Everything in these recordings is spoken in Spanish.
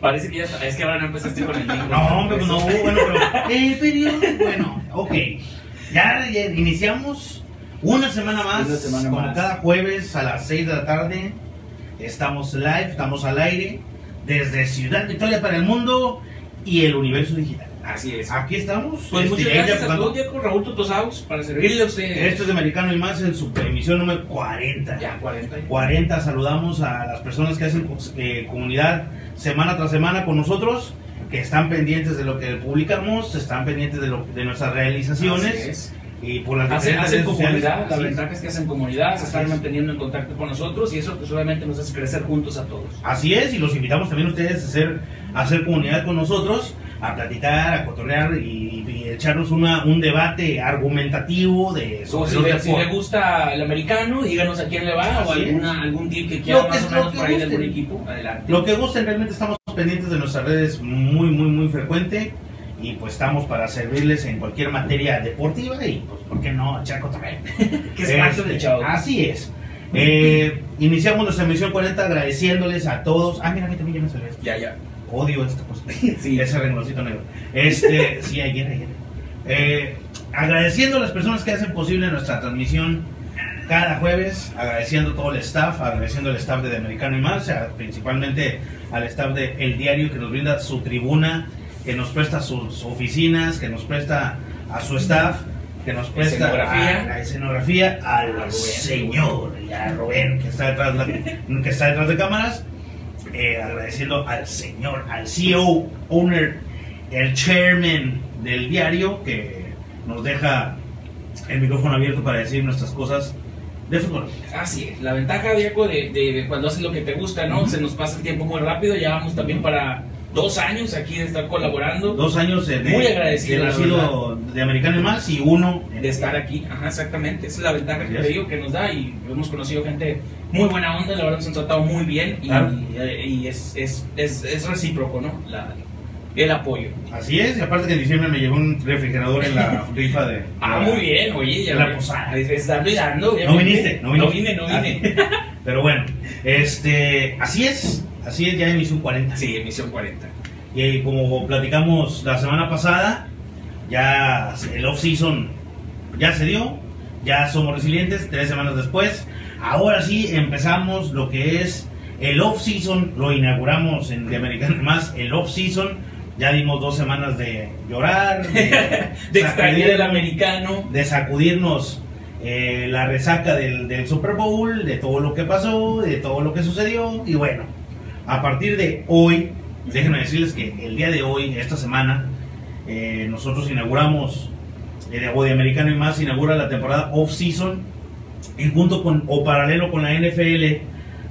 Parece que ya está. Es que ahora no empezaste con el link. No, hombre, pues no, bueno, pero el periódico, bueno, ok. Ya, ya iniciamos una semana más, Una semana como más. cada jueves a las 6 de la tarde. Estamos live, estamos al aire, desde Ciudad Victoria para el mundo y el universo digital. Así es. Aquí estamos. Pues este, muchas gracias a todos, Diego Raúl Tutosaus, para servirle a usted. Esto es de Americano y más en su emisión número 40. Ya, 40. 40 saludamos a las personas que hacen eh, comunidad semana tras semana con nosotros, que están pendientes de lo que publicamos, están pendientes de, lo, de nuestras Así realizaciones es. y por las Hacen, hacen comunidad, la Así ventaja es que hacen comunidad, se Así están es. manteniendo en contacto con nosotros y eso pues obviamente nos hace crecer juntos a todos. Así es, y los invitamos también a ustedes a hacer, a hacer comunidad con nosotros, a platicar, a cotorrear y, y echarnos una, un debate argumentativo de O si, le, si le gusta el americano, díganos a quién le va o alguna, algún tip que quiera Lo que- más o menos por ahí de algún equipo. Adelante. Lo que gusten, realmente estamos pendientes de nuestras redes muy, muy, muy frecuente. Y pues estamos para servirles en cualquier materia deportiva y pues, ¿por qué no? Echar cotorreo. Que es parte del show. Así es. Eh, iniciamos nuestra emisión 40 agradeciéndoles a todos. Ah, mira, a mí también ya me salió. Ya, ya. Odio esta cosa. Sí. Ese rengloncito negro. Este, sí, ayer, ayer. Eh, agradeciendo a las personas que hacen posible nuestra transmisión cada jueves, agradeciendo todo el staff, agradeciendo al staff de The Americano y más, principalmente al staff de El Diario que nos brinda su tribuna, que nos presta sus oficinas, que nos presta a su staff, que nos presta Escenografía. a la escenografía, al señor y a Rubén que está detrás, de- que está detrás de cámaras, eh, agradeciendo al señor, al CEO, owner, el chairman del diario que nos deja el micrófono abierto para decir nuestras cosas de fútbol. Así es. La ventaja, Diego, de, de- de cuando haces lo que te gusta, ¿no? Ujú. Se nos pasa el tiempo muy rápido. Ya vamos también para dos años aquí de estar colaborando, Dos años de, Muy agradecido, de nacido de Americano más y uno de estar aquí. Ajá, exactamente. Esa es la ventaja que Así te es. digo que nos da y hemos conocido gente muy buena onda. La verdad nos han tratado muy bien y, Claro. y- es, es, es, es recíproco, ¿no? La- el apoyo. Así es, y aparte que en diciembre me llegó un refrigerador en la rifa de... Ah, muy bien, oye, ya la posada. es- dando y dando. No viniste, no viniste. vine, no vine. Pero bueno, este, así es, así es, ya emisión 40. sí, emisión 40. Y como platicamos la semana pasada, ya el off-season ya se dio, ya somos resilientes, tres semanas después. Ahora sí empezamos lo que es el off-season, lo inauguramos en The American Más, el off-season. Ya dimos dos semanas de llorar, de, De extrañar el americano. de sacudirnos eh, la resaca del, del Super Bowl, de todo lo que pasó, de todo lo que sucedió. Y bueno, a partir de hoy, déjenme decirles que el día de hoy, esta semana, eh, nosotros inauguramos, eh, o de Americano y más, inaugura la temporada off-season, y junto con, o paralelo con la NFL,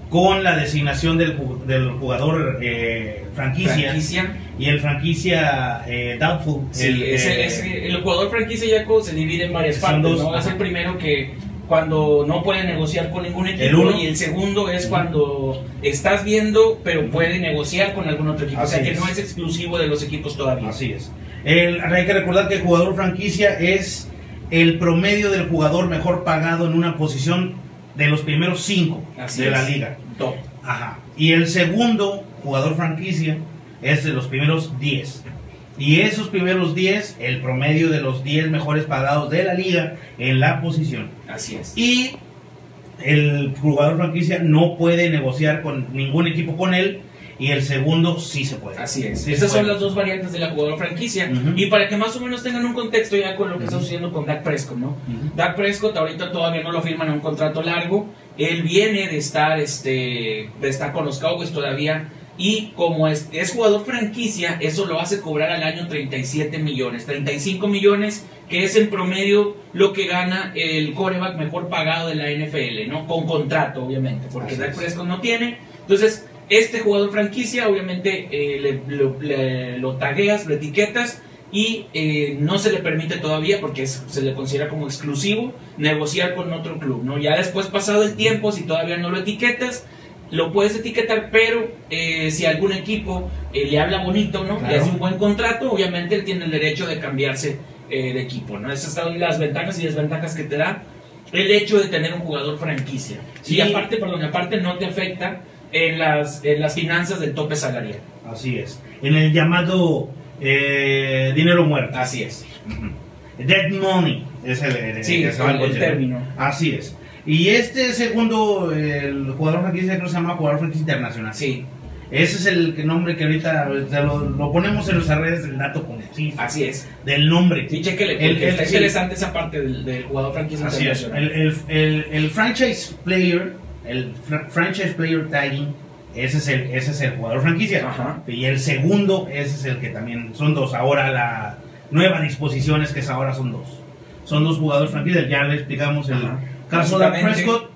con la designación del, del jugador eh, franquicia, Franquicia. y el franquicia eh, doubtful. Sí, el, ese- eh, ese- el jugador franquicia Yaco se divide en varias partes. dos, ¿no? Es el primero que cuando no puede negociar con ningún equipo El uno. y el segundo es cuando estás viendo pero puede negociar con algún otro equipo. o sea que es. no es exclusivo de los equipos todavía. Así es. El- hay que recordar que el jugador franquicia es el promedio del jugador mejor pagado en una posición de los primeros cinco Así de la liga. Top. Ajá. Y el segundo jugador franquicia es de los primeros 10. Y esos primeros 10, el promedio de los 10 mejores pagados de la liga en la posición. Así es. Y el jugador franquicia no puede negociar con ningún equipo con él. Y el segundo sí se puede. Así es. Sí Esas son las dos variantes de la jugador franquicia. Y para que más o menos tengan un contexto ya con lo que está Ujú. sucediendo con Dak Prescott, ¿no? Dak Prescott ahorita todavía no lo firman en un contrato largo. Él viene de estar, este, de estar con los Cowboys todavía. Y como es, es jugador franquicia, eso lo hace cobrar al año 37 millones. 35 millones, que es en promedio lo que gana el coreback mejor pagado de la NFL, ¿no? Con contrato, obviamente, porque Dak es. Prescott no tiene. Entonces, este jugador franquicia, obviamente, eh, le- lo, le- lo tagueas, lo etiquetas y eh, no se le permite todavía, porque es- se le considera como exclusivo, negociar con otro club, ¿no? Ya después, pasado el tiempo, si todavía no lo etiquetas, lo puedes etiquetar, pero eh, si algún equipo eh, le habla bonito, ¿no? Le Claro. hace un buen contrato, obviamente él tiene el derecho de cambiarse de equipo, ¿no? Esas son las ventajas y desventajas que te da el hecho de tener un jugador franquicia. Sí. Y aparte, perdón, aparte no te afecta en las, en las finanzas del tope salarial. Así es. En el llamado eh, dinero muerto. Así es. Ujú. Dead money es el, el- Sí, el- el término. Así es. Y este segundo, el jugador franquicia creo que se llama jugador franquicia internacional. Sí, Ese es el nombre que ahorita lo, lo ponemos en nuestras redes del dato con así es. del nombre. Sí, chequele, El- está sí. interesante esa parte del, del jugador franquicia Así es. internacional. El, el franchise player, el fra- franchise player tagging, ese es el, ese es el jugador franquicia. Ajá. Y el segundo, ese es el que también son dos. Ahora la nueva disposición es que ahora son dos. Son dos jugadores franquicia. Ya le explicamos el Ajá. caso de Prescott.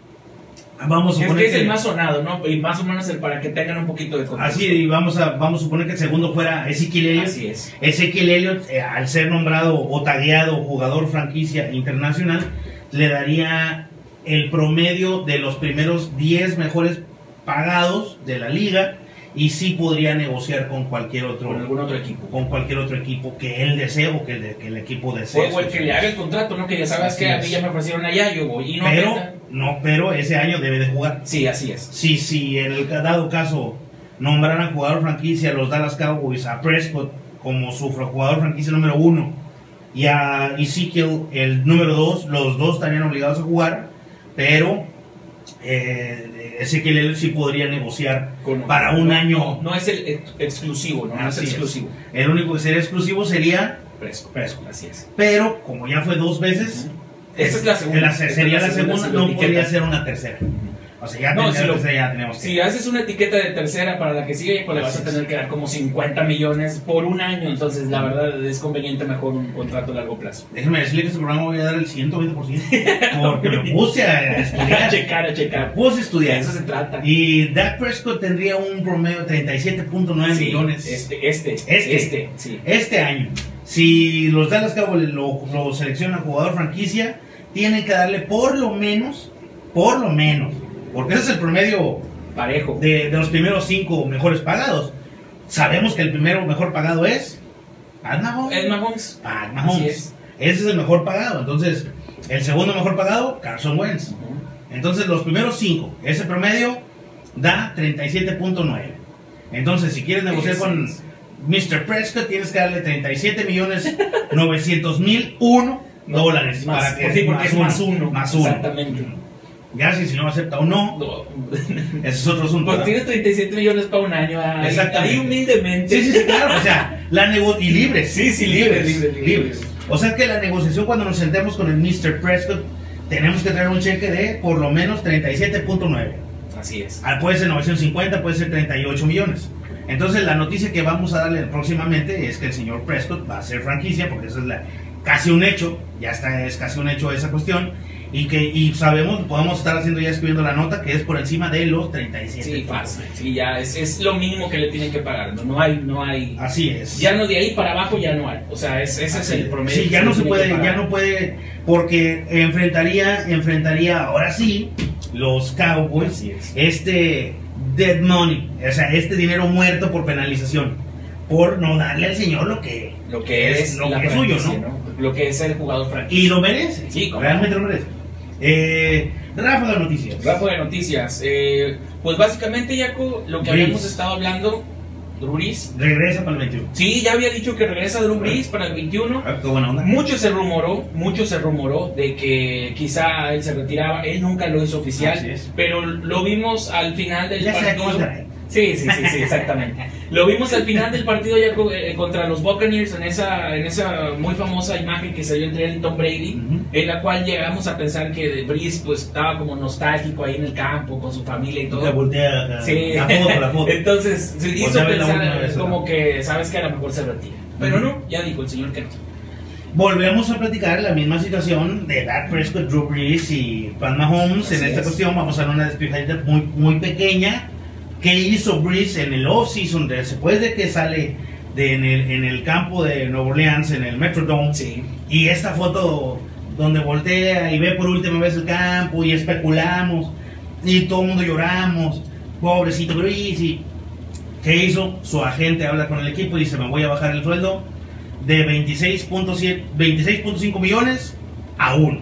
Vamos a Es suponer que es el más sonado, ¿no? Y más o menos el para que tengan un poquito de contexto. Así, y vamos a, vamos a suponer que el segundo fuera Ezequiel Elliott. Así es. Ezequiel Elliott, eh, al ser nombrado o tagueado jugador franquicia internacional, le daría el promedio de los primeros 10 mejores pagados de la liga y sí podría negociar con cualquier otro Con algún otro equipo. con cualquier otro equipo que él desee o que el, de- que el equipo desee. O, o el que le haga el contrato, ¿no? Que ya sabes Así que a mí ya me ofrecieron allá, yo voy y no pero afecta. no, pero ese año debe de jugar. Sí, así es. Si, si en el dado caso nombraran jugador franquicia los Dallas Cowboys a Prescott como su jugador franquicia número uno y a Ezekiel el número dos, los dos estarían obligados a jugar, pero eh, Ezekiel Elliott sí podría negociar Con- para un no, año. No, no es el ex- exclusivo, ¿no? No es exclusivo. El único que sería exclusivo sería Fresco. Prescott. Así es. Pero como ya fue dos veces, Esta es la segunda. la- sería la segunda, no podría ser una tercera. O sea, ya, No, si lo- ya tenemos que... Si haces una etiqueta de tercera para la que sigue, pues le vas a tener que dar como 50 millones por un año. Entonces, la verdad, es conveniente mejor un contrato a largo plazo. Déjeme decirle que este programa voy a dar el 120% porque me puse a A estudiar. checar, a checar. puse a De estudiar. eso se trata. Y Dak Prescott tendría un promedio de 37.9 Sí, millones Este, este, Este. este, sí. este año. Si los Dallas Cowboys lo, lo seleccionan jugador franquicia, tienen que darle por lo menos, por lo menos, porque ese es el promedio Parejo. de, de los primeros cinco mejores pagados. Sabemos que el primero mejor pagado es Pat Mahomes. Ed Mahomes. Pat Mahomes. es. Ese es el mejor pagado. Entonces, el segundo mejor pagado, Carson Wentz. Ujú. Entonces, los primeros cinco, ese promedio da 37.9. Entonces, si quieres negociar con. Mr. Prescott, tienes que darle 37 millones 900 mil uno dólares. Más, para que sí, porque es más uno. Más uno. Exactamente. Ya si, no acepta o no, No. ese es otro asunto. Pues tiene 37 millones para un año. Ahí, Exactamente. ahí humildemente. Sí, sí, sí, claro. O sea, la nego y libres. Sí, sí, libres, libres, libres. O sea que la negociación cuando nos sentemos con el Mr. Prescott, tenemos que traer un cheque de por lo menos 37.9. Así es. Ah, Puede ser 950, puede ser 38 millones. Entonces la noticia que vamos a darle próximamente es que el señor Prescott va a ser franquicia, porque eso es la, casi un hecho, ya está, es casi un hecho esa cuestión, y que y sabemos, podemos estar haciendo ya escribiendo la nota, que es por encima de los 37. Sí, fácil. Sí, ya es, es lo mínimo que le tienen que pagar. No, no hay, no hay. Así es. Ya no de ahí para abajo ya no hay. O sea, es, ese es el promedio. Sí, ya no se puede, ya no puede, porque enfrentaría, enfrentaría ahora sí los Cowboys es. este dead money, o sea, este dinero muerto por penalización, por no darle al señor lo que Lo que es, lo que es suyo, ¿no? Lo que es el jugador franquicia. Y lo merece, Sí, cómo realmente lo merece. Eh, Rafa de noticias. Rafa de noticias. Eh, pues básicamente, Jaco, lo que Brees. habíamos estado hablando, Drew. Regresa para el 21. Sí, ya había dicho que regresa Drew Brees para el 21. Ah. Mucho se rumoró, mucho se rumoró de que quizá él se retiraba, él nunca lo hizo oficial, pero lo vimos al final del Ya partido. Sí, sí, sí, sí, exactamente. Lo vimos al final del partido ya eh, contra los Buccaneers en esa, en esa muy famosa imagen que se dio entre él y Tom Brady, Ujú. en la cual llegamos a pensar que Breeze pues estaba como nostálgico ahí en el campo con su familia y todo. voltea acá. Sí. La foto, la foto. Entonces se hizo la última pensar como que sabes que a lo mejor se retira. Pero Ujú. no, ya dijo el señor que no. Volvemos a platicar la misma situación de Dak Prescott, Drew Brees y Pat Mahomes. Así en esta es. cuestión vamos a dar una despejadita muy, muy pequeña. ¿Qué hizo Brees en el off-season? Después de que sale de, en, el, en el campo de Nueva Orleans, en el Metrodome. Sí. Y esta foto donde voltea y ve por última vez el campo y especulamos y todo el mundo lloramos. Pobrecito Brees. Y, ¿Qué hizo? Su agente habla con el equipo y dice, me voy a bajar el sueldo de 26.7 26.5 millones a 1.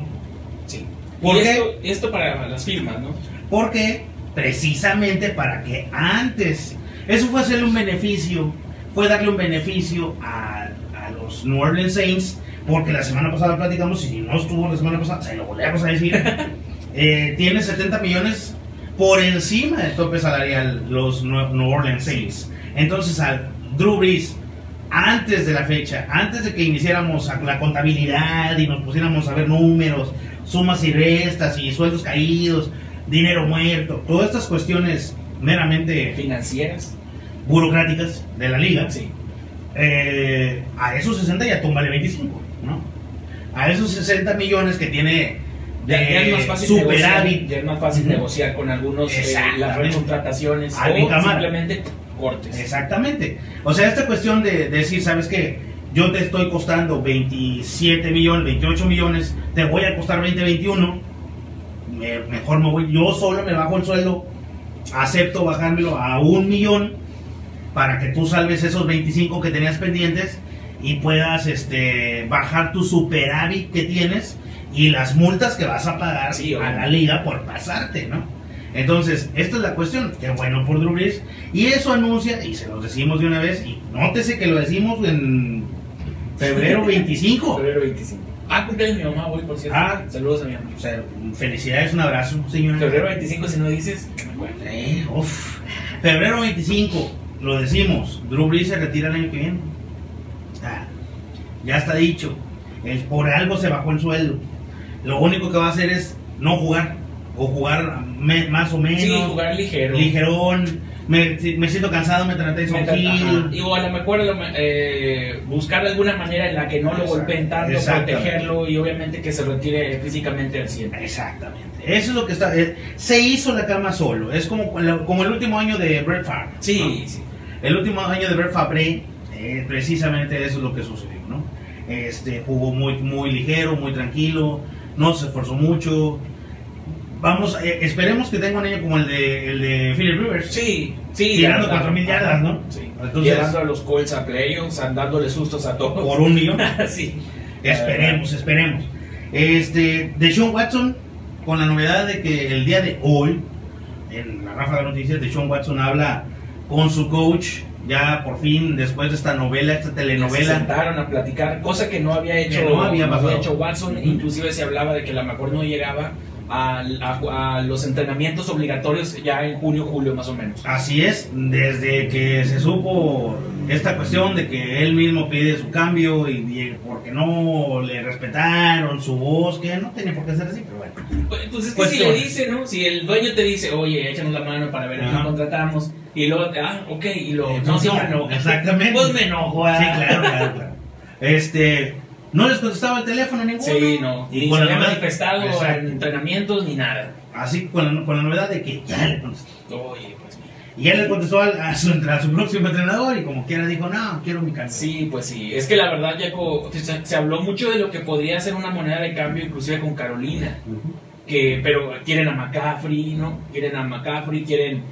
Sí. ¿Por y qué? Esto, esto para las firmas, ¿no? Porque precisamente para que antes, eso fue hacerle un beneficio, fue darle un beneficio a, a los New Orleans Saints, porque la semana pasada platicamos, y si no estuvo la semana pasada, se lo volvemos a decir, eh, tiene 70 millones por encima del tope salarial los New Orleans Saints. Entonces al Drew Brees, antes de la fecha, antes de que iniciáramos la contabilidad y nos pusiéramos a ver números, sumas y restas y sueldos caídos, dinero muerto, todas estas cuestiones meramente financieras, burocráticas de la liga, sí. eh, a esos 60 ya túmbale 25, ¿no? A esos 60 millones que tiene Ya, de ya es más fácil, superávit, negociar, ya es más fácil negociar con algunos eh, las Exactamente. contrataciones A mi o simplemente cortes. Exactamente. O sea, esta cuestión de, de decir, ¿sabes qué? Yo te estoy costando 27 millones, 28 millones, te voy a costar 20, 21. Me- mejor me voy, yo solo me bajo el sueldo, acepto bajármelo a un millón para que tú salves esos 25 que tenías pendientes y puedas este, bajar tu superávit que tienes y las multas que vas a pagar Sí, a la liga por pasarte, ¿no? Entonces, esta es la cuestión. Qué bueno por Drew Brees. Y eso anuncia, y se los decimos de una vez, y nótese que lo decimos en febrero 25. Febrero 25. Ah, cumpleaños mi mamá hoy, por cierto. Ah. Saludos a mi mamá. O sea, felicidades, un abrazo, señora. Febrero 25, si no dices. Eh, uf. Febrero 25, lo decimos, Drew Brees se retira el año que viene. Ah, ya está dicho. El, por algo se bajó el sueldo. Lo único que va a hacer es no jugar. O jugar me- más o menos. Sí, jugar ligero. Ligerón. Me, me siento cansado, me traté de ajá. Y o a lo mejor eh, buscar alguna manera en la que no lo golpeen tanto, protegerlo y obviamente que se retire físicamente al 100. Exactamente. Eso es lo que está. eh, se hizo la cama solo. Es como, como el último año de Brett Favre. Sí, ¿no? sí. El último año de Brett Favre, eh, precisamente eso es lo que sucedió, ¿no? Este, jugó muy, muy ligero, muy tranquilo, no se esforzó mucho. Vamos, eh, esperemos que tenga un año como el de, el de Philip Rivers. Sí, sí. Tirando ya, 4,000 ajá, yardas, ¿no? Sí. Entonces- Llevando a los Colts a playoffs, dándole sustos a todos. Por un millón. sí. Esperemos, esperemos. Este, de Sean Watson, con la novedad de que el día de hoy, en la ráfaga de noticias, de Sean Watson habla con su coach, ya por fin, después de esta novela, esta Se telenovela. sentaron a platicar, cosa que no había hecho, no había pasado. hecho Watson, inclusive se hablaba de que a lo mejor no llegaba a, a- a los entrenamientos obligatorios ya en junio, julio más o menos. Así es, desde que se supo esta cuestión de que él mismo pide su cambio y, y porque no le respetaron su voz, que no tenía por qué ser así, pero bueno. Pues, pues es que Pues si le dice, ¿no? Si el dueño te dice, oye, échanos la mano para ver a quién contratamos, y luego, ah, ok, y lo, Eh, no, sí no, me enojo. exactamente. Pues me enojo, ah. Sí, claro, claro, claro. Este, no les contestaba el teléfono ninguno. Sí, no, Y la había manifestado en entrenamientos ni nada. Así con la, con la novedad de que ya le contestó. Oye, pues mira. Y ya le contestó al- a, su, a su próximo entrenador y como quiera dijo, no, quiero mi cambio. Sí, pues sí. Es que la verdad, Jaco, se, se habló mucho de lo que podría ser una moneda de cambio, inclusive con Carolina. Ujú. Que, pero quieren a McCaffrey, ¿no? Quieren a McCaffrey, quieren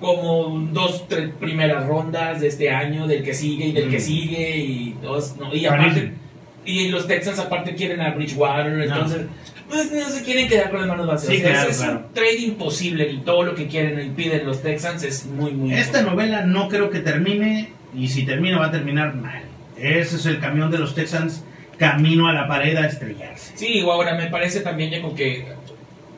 como dos, tres primeras rondas de este año, del que sigue y del que Mm. sigue, y dos, ¿no? Y aparte, y los Texans aparte quieren a Bridgewater, No. entonces, pues no se quieren quedar con las manos vacías. Sí, O sea, claro, es, claro. un trade imposible y todo lo que quieren y piden los Texans es muy, muy Esta imposible. novela no creo que termine y si termina va a terminar mal. Ese es el camión de los Texans camino a la pared a estrellarse. Sí, o ahora me parece también, Jaco, que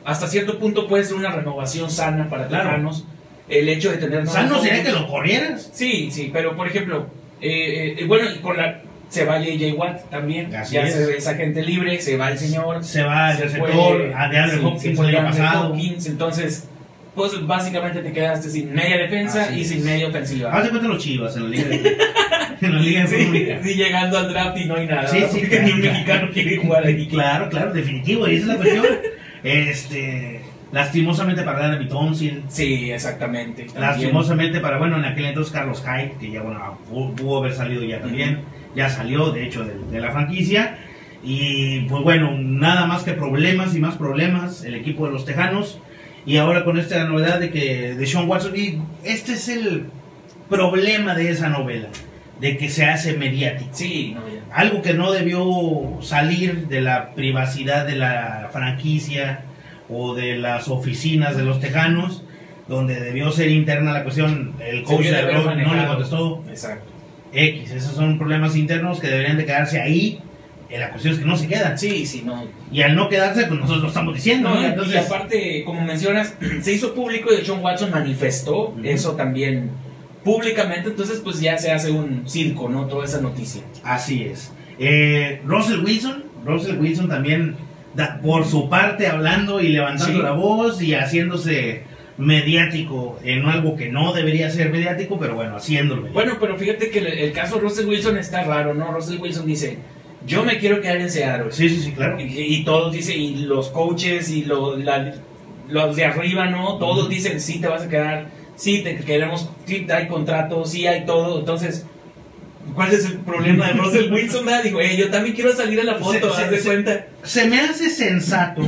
hasta cierto punto puede ser una renovación sana para Claro. Tejanos. El hecho de tener... O sea, no nuevos sería que lo corrieras. Sí, sí, pero por ejemplo, eh, eh, bueno, y con la se va JJ Watt también, Así ya es. se, es agente libre, se va el señor, Se va el receptor, a de Andrew sí, Hopkins el año DeAndre pasado. Hopkins, entonces, pues básicamente te quedaste sin media defensa Así y es. sin media ofensiva. Haz de cuenta los chivas en la liga de, en la liga de Sí, sí, llegando al draft y no hay nada, Sí, ¿no? sí, porque claro, ni un claro. mexicano quiere jugar ahí. Claro, claro, definitivo, y esa es la cuestión. Este, lastimosamente para Larry Tonsil, Sí, exactamente. también. lastimosamente para, bueno, en aquel entonces Carlos Hyde, que ya, bueno, pudo, pudo haber salido ya también, ya salió, de hecho, de, de la franquicia. Y pues bueno, nada más que problemas y más problemas, el equipo de los Tejanos. Y ahora con esta novedad de que de Sean Watson, y este es el problema de esa novela, de que se hace mediático. Sí, no. Algo que no debió salir de la privacidad de la franquicia o de las oficinas de los tejanos, donde debió ser interna la cuestión, el coach de no le contestó Exacto. X. Esos son problemas internos que deberían de quedarse ahí. La cuestión es que no se quedan. Sí, sí, no. Y al no quedarse, pues nosotros lo estamos diciendo. No, y- Entonces, y aparte, como mencionas, se hizo público y John Watson manifestó eso también públicamente, entonces pues ya se hace un circo, ¿no? Toda esa noticia. Así es. Eh, Russell Wilson, Russell Wilson también, da- por su parte, hablando y levantando Sí. la voz y haciéndose mediático en algo que no debería ser mediático, pero bueno, haciéndolo. mediático. Bueno, pero fíjate que el, el caso de Russell Wilson está raro, ¿no? Russell Wilson dice, yo me quiero quedar en Seattle. sí, sí, sí, claro. Y, y todos dicen, y los coaches y lo- la- los de arriba, ¿no? Todos dicen, sí, te vas a quedar, sí, te queremos, sí, hay contrato, sí, hay todo. Entonces, ¿cuál es el problema de Russell Wilson? Digo, eh, yo también quiero salir a la foto, Se- haz se- de se- cuenta. Se me hace sensato,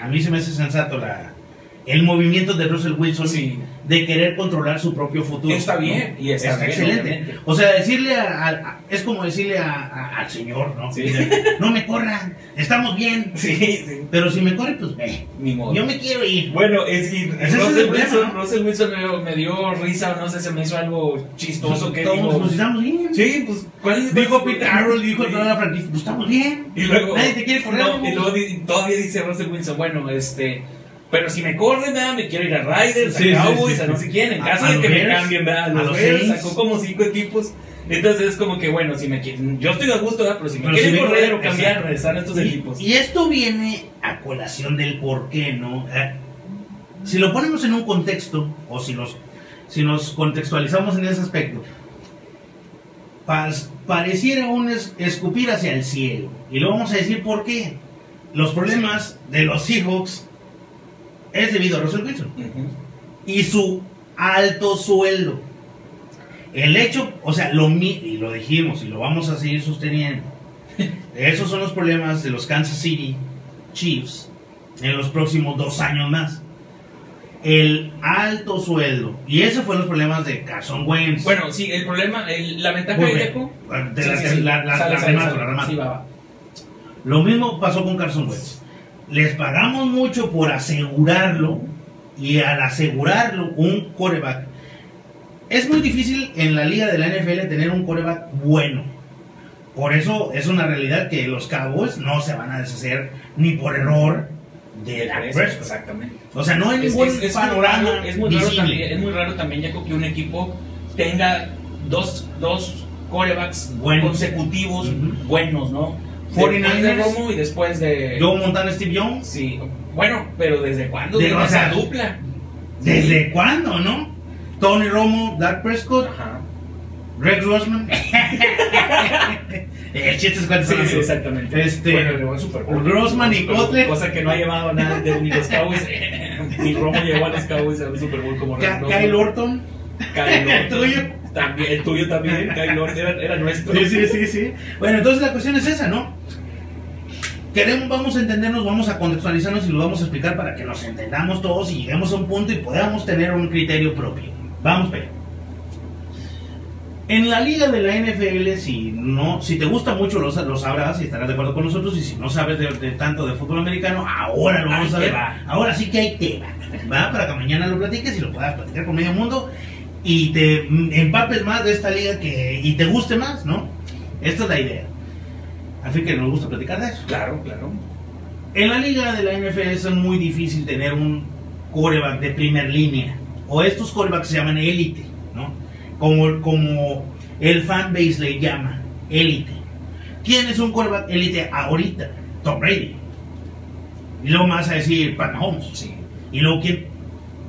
a mí se me hace sensato la, el movimiento de Russell Wilson Sí. de querer controlar su propio futuro. Está bien, y está bien, excelente. obviamente. O sea, decirle a, a- es como decirle a- al señor, ¿no? Sí. No me corran, estamos bien. Sí, Pero si me corre, pues ve. ni modo. Yo me quiero ir. Bueno, es que Russell, Wilson, ¿no? Russell Wilson me, me dio risa, no sé, se me hizo algo chistoso que digo, pues, estamos bien. Sí, pues, ¿cuál es Dijo Pete Carroll, dijo toda la franquicia, pues estamos bien. Y luego, Nadie te quiere correr. y luego todavía dice Russell Wilson, bueno, este, pero si me corren, ¿verdad? me quiero ir a Riders, Sí, sí, a Cowboys, sí, a no sí. sé quién, en A- caso a de los que me Bears, cambien, ¿verdad? a Los los Bears sacó como cinco equipos. Entonces es como que, bueno, si me quieren, yo estoy de gusto, ¿verdad? Pero si me Pero quieren si me correr o cambiar, exacto. regresar a estos equipos. Y, y esto viene a colación del por qué, ¿no? Eh, si lo ponemos en un contexto, o si nos, si nos contextualizamos en ese aspecto, pas- pareciera un es- escupir hacia el cielo. Y lo vamos a decir por qué. Los problemas de los Seahawks es debido a Russell Wilson y su alto sueldo. El hecho, o sea, lo y lo dijimos y lo vamos a seguir sosteniendo. Esos son los problemas de los Kansas City Chiefs en los próximos dos años más. El alto sueldo. Y esos fueron los problemas de Carson Wentz. Bueno, sí, el problema, el- la ventaja de. Deco. La- la- la-. Lo mismo pasó con Carson Wentz. Les pagamos mucho por asegurarlo y al asegurarlo un coreback. Es muy difícil en la liga de la NFL tener un coreback bueno. Por eso es una realidad que los Cowboys no se van a deshacer ni por error de Dak Eso, Prescott. Exactamente. O sea, no hay Es, ningún es- es muy panorama raro, es muy raro también, es muy raro también, Jaco, que un equipo tenga dos, dos corebacks Buenos. consecutivos buenos, ¿no? 49ers. Después de Romo y después de... Joe Montana, Steve Jones. Sí, bueno, pero ¿desde cuándo De- o sea, dupla? ¿Desde cuándo, no? Tony Romo, Dak Prescott, Ajá. Rex Grossman. El chiste es cuántos Sí, sí, exactamente. Este, bueno, llegó al Super Bowl. Grossman y Kotler. Cosa que no ha llevado nada de ni los Cowboys. ni Romo llegó a los Cowboys al Super Bowl como Ka- Rex Kyle. Orton. Kyle El Orton. tuyo. También, el tuyo también, Kyle Orton, era, era nuestro. Sí, sí, sí, sí. Bueno, entonces la cuestión es esa, ¿no? Queremos, vamos a entendernos, vamos a contextualizarnos y lo vamos a explicar para que nos entendamos todos y lleguemos a un punto y podamos tener un criterio propio. Vamos, pero. En la liga de la NFL, si no, si te gusta mucho lo, lo sabrás y estarás de acuerdo con nosotros. Y si no sabes de, de tanto de fútbol americano, ahora lo vamos Ahí a ver. Ahora sí que hay tema, ¿va? Para que mañana lo platiques y lo puedas platicar con medio mundo y te mm, empapes más de esta liga que y te guste más, ¿no? Esta es la idea. Así que nos gusta platicar de eso. Claro, claro. En la liga de la NFL es muy difícil tener un coreback de primer línea. O estos corebacks se llaman élite, ¿no? Como, como el fanbase le llama, élite. ¿Quién es un coreback élite ahorita? Tom Brady. Y luego me vas a decir Pat Mahomes. Sí. Y luego quién?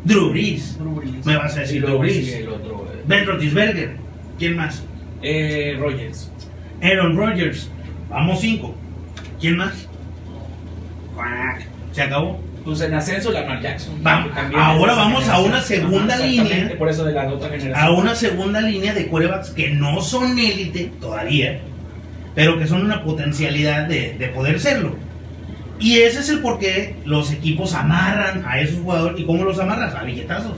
Drew Brees. Drew Brees. Me vas a decir Drew Brees. el otro. eh, Ben Roethlisberger. ¿Quién más? Eh, Rogers. Aaron Rodgers. Vamos cinco. ¿Quién más? Se acabó. Pues en ascenso, Lamar Jackson. Vamos, ahora vamos a una segunda exactamente, línea. Por eso de la otra generación. A una segunda línea de corebacks que no son élite todavía, pero que son una potencialidad de, de poder serlo. Y ese es el por qué los equipos amarran a esos jugadores. ¿Y cómo los amarras? A billetazos.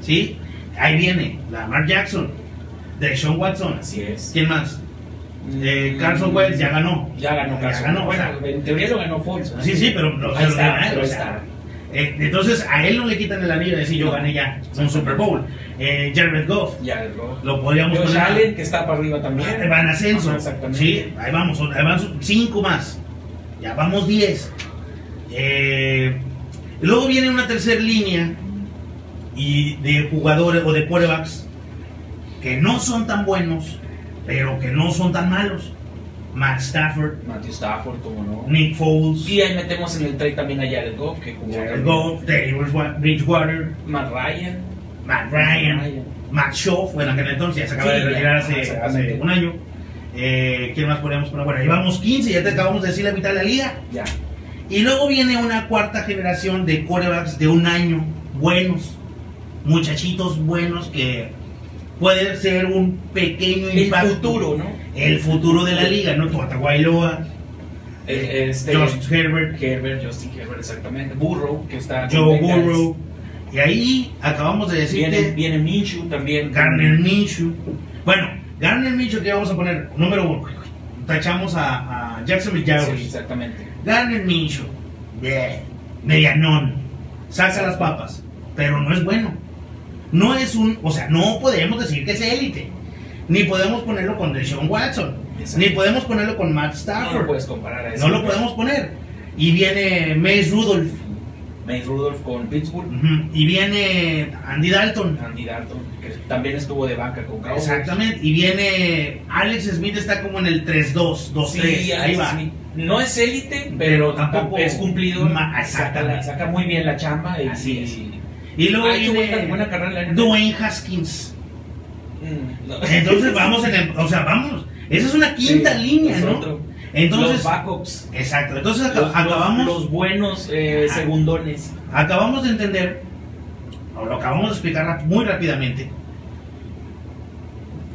¿Sí? Ahí viene Lamar Jackson, Deshaun Watson. Así es. ¿Quién más? Eh, Carson Wentz ya ganó. Ya ganó Ya ganó, o bueno, sea. en teoría lo ganó. ¿no? Sí, sí, pero, o sea, Ahí está, o pero sea, está. Eh, entonces a él no le quitan el anillo de decir yo gané ya un Super Bowl. Eh, Jared Goff, lo, lo podríamos Josh poner. Allen, que está para arriba también. Ah, Van ascenso. Ajá, exactamente. Sí, ahí vamos, ahí van cinco más. Ya vamos 10. Eh, luego viene una tercera línea y de jugadores o de quarterbacks que no son tan buenos, pero que no son tan malos. Matt Stafford, Matthew Stafford, como no. Nick Foles, Y ahí metemos en el trade también a Jared Goff, que jugó Jared. Goff, Bridgewa- Bridgewater, Matt Ryan. Matt Ryan, Ryan. Matt Schauf, bueno, en aquel entonces ya se acaba Sí, de retirar hace, un año. Eh, ¿Quién más podríamos poner? Bueno, llevamos 15, ya te acabamos de decir la mitad de la liga. Ya. Y luego viene una cuarta generación de quarterbacks de un año, buenos, muchachitos buenos que pueden ser un pequeño El impacto. futuro, ¿no? El futuro de la liga, ¿no? Tua Tagovailoa, Eh, Este, Herbert, Herbert, Justin Herbert, exactamente. Burrow, que está. Joe. Burrow. Y ahí acabamos de decir Viene, viene Minshew también. Garner Minshew. Bueno, Garner Minshew que vamos a poner número uno. Tachamos a, a Jacksonville Sí, exactamente. Garner Minshew, bleh, medianón, saca las papas, pero no es bueno. No es un, o sea, no podemos decir que es élite. Ni podemos ponerlo con Deshaun Watson, Exacto. ni podemos ponerlo con Matt No Stafford. lo puedes comparar a eso. No lo podemos poner. Y viene Mace Rudolph, Mace Rudolph con Pittsburgh. y viene Andy Dalton. Andy Dalton, que también estuvo de banca con Cowboys. Exactamente, y viene Alex Smith está como en el 3-2, 2-3, Sí, ahí va. Smith. No es élite, pero Pero tampoco tampoco es cumplidor. ma- saca, saca muy bien la chamba. Y, Así es. y- Y luego viene buena- buena NFL. Dwayne Haskins. Mm, no. Entonces vamos en el, o sea, vamos. Esa es una quinta Sí, línea, ¿no? otro. Entonces, los backups. exacto. Entonces Los, los- acabamos, los buenos eh, segundones. acabamos de entender, o lo acabamos de explicar muy rápidamente,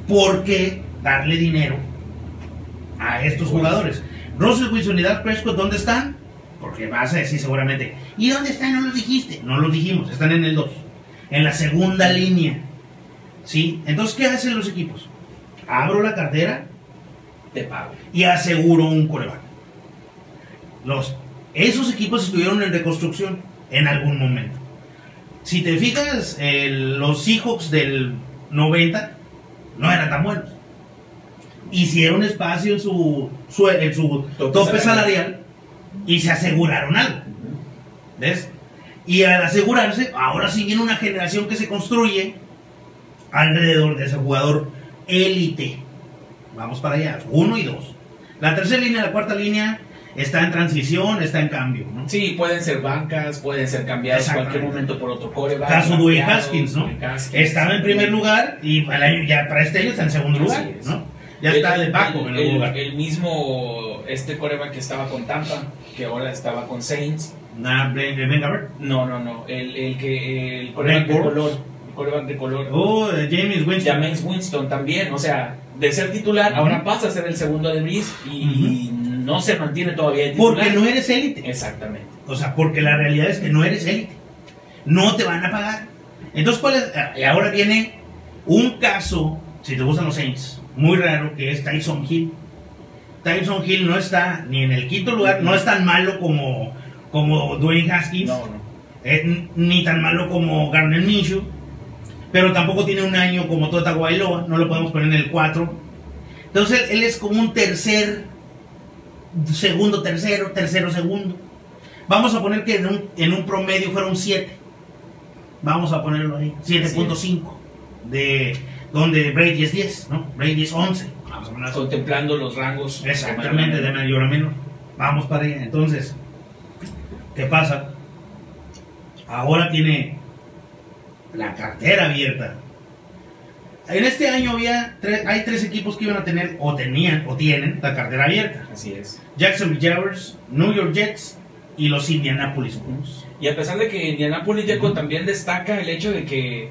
por qué darle dinero a estos jugadores. Russell Wilson y Dak Prescott, ¿dónde están? Porque vas a decir seguramente, ¿y dónde están? No los dijiste. No los dijimos, están en el 2, en la segunda línea. ¿Sí? Entonces, ¿qué hacen los equipos? Abro la cartera Te pago. y aseguro un coreback. Los, esos equipos estuvieron en reconstrucción en algún momento. Si te fijas, el- los Seahawks del 90 no eran tan buenos. Hicieron espacio en su, en su Tope tope, salarial. Y se aseguraron algo. ¿Ves? Y al asegurarse, ahora sí viene una generación que se construye alrededor de ese jugador élite. Vamos para allá, uno y dos. La tercera línea, la cuarta línea está en transición, está en cambio, ¿no? Sí, pueden ser bancas, pueden ser cambiadas en cualquier momento por otro coreback. Caso drafteados, Haskins, ¿no? Haskins. Estaba en primer lugar y para ya para este año está en segundo lugar, es. ¿no? Ya El- está de Paco en el, el lugar. el mismo, este coreback que estaba con Tampa, que ahora estaba con Saints. Nah, Blaine- Gabbert. No, no, no. El, el que, el coreback de color. El coreback de color. Oh, eh, James Winston. Jameis Winston también, o sea, de ser titular, ahora pasa a ser el segundo de Breeze y no se mantiene todavía de titular. Porque no eres élite. Exactamente. O sea, porque la realidad es que no eres élite. No te van a pagar. Entonces, ¿cuál es? Ah, ahora viene un caso, si te gustan los Saints, muy raro, que es Tyson Hill. Tyson Hill no está ni en el quinto lugar, no es tan malo como, como Dwayne Haskins, No, no. eh, n- ni tan malo como Garner Minshew, pero tampoco tiene un año como Tota Guailoa, no lo podemos poner en el 4. Entonces, él es como un tercer, segundo, tercero, tercero, segundo. Vamos a poner que en un, en un promedio fuera un 7. Vamos a ponerlo ahí, 7.5. De donde Brady es 10, ¿no? Brady es 11. Contemplando los rangos. Exactamente, de mayor a menor. Vamos para allá. Entonces, ¿qué pasa? Ahora tiene la cartera abierta. En este año había tres- hay tres equipos que iban a tener, o tenían, o tienen la cartera abierta. Así es. Jacksonville Jaguars, New York Jets y los Indianapolis Colts. Y a pesar de que Indianapolis Jaco también destaca el hecho de que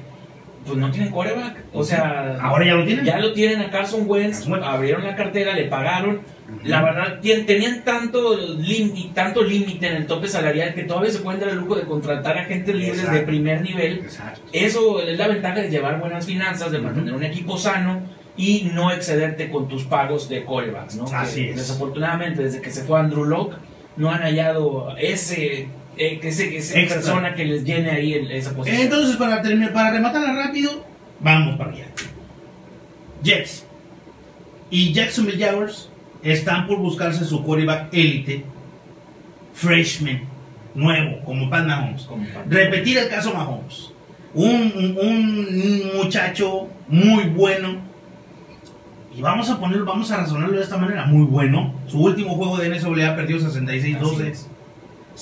pues no tienen coreback. O sea, Ahora ya lo tienen. ya lo tienen a Carson Wentz, Carson Wentz. abrieron la cartera, le pagaron. La verdad, tenían tanto y tanto límite en el tope salarial que todavía se pueden dar el lujo de contratar a gente libres Exacto. de primer nivel. Exacto. Eso es la ventaja de llevar buenas finanzas, de mantener un equipo sano y no excederte con tus pagos de corebacks, ¿no? Así Que es. Desafortunadamente, desde que se fue Andrew Locke, no han hallado ese, eh, que ese, que esa Extra. persona que les llene ahí el- esa posición. Entonces, para, terminar, para rematarla rápido, vamos para allá. Jets y Jacksonville Jaguars están por buscarse su quarterback élite, freshman, nuevo, como Pat Mahomes. Como Repetir el caso Mahomes. Un, un- muchacho muy bueno. Y vamos a ponerlo, vamos a razonarlo de esta manera, muy bueno. Su último juego de NCAA perdió Así 66-12.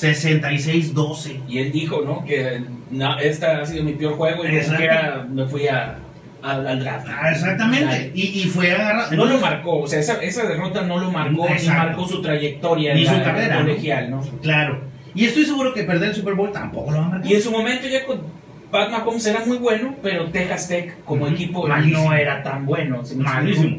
Es. 66-12. Y él dijo, ¿no? Que no, este ha sido mi peor juego y quiera me fui a, a- al draft. Ah, exactamente. Y, y fue agarrado. No lo marcó, o sea, esa, esa derrota no lo marcó ni marcó su trayectoria Ni en su la- carrera, colegial, ¿no? Claro. Y estoy seguro que perder el Super Bowl tampoco lo va a marcar. Y en su momento ya con Pat Mahomes era muy bueno, pero Texas Tech como equipo Malísimo. no era tan bueno. ¿sí me Malísimo.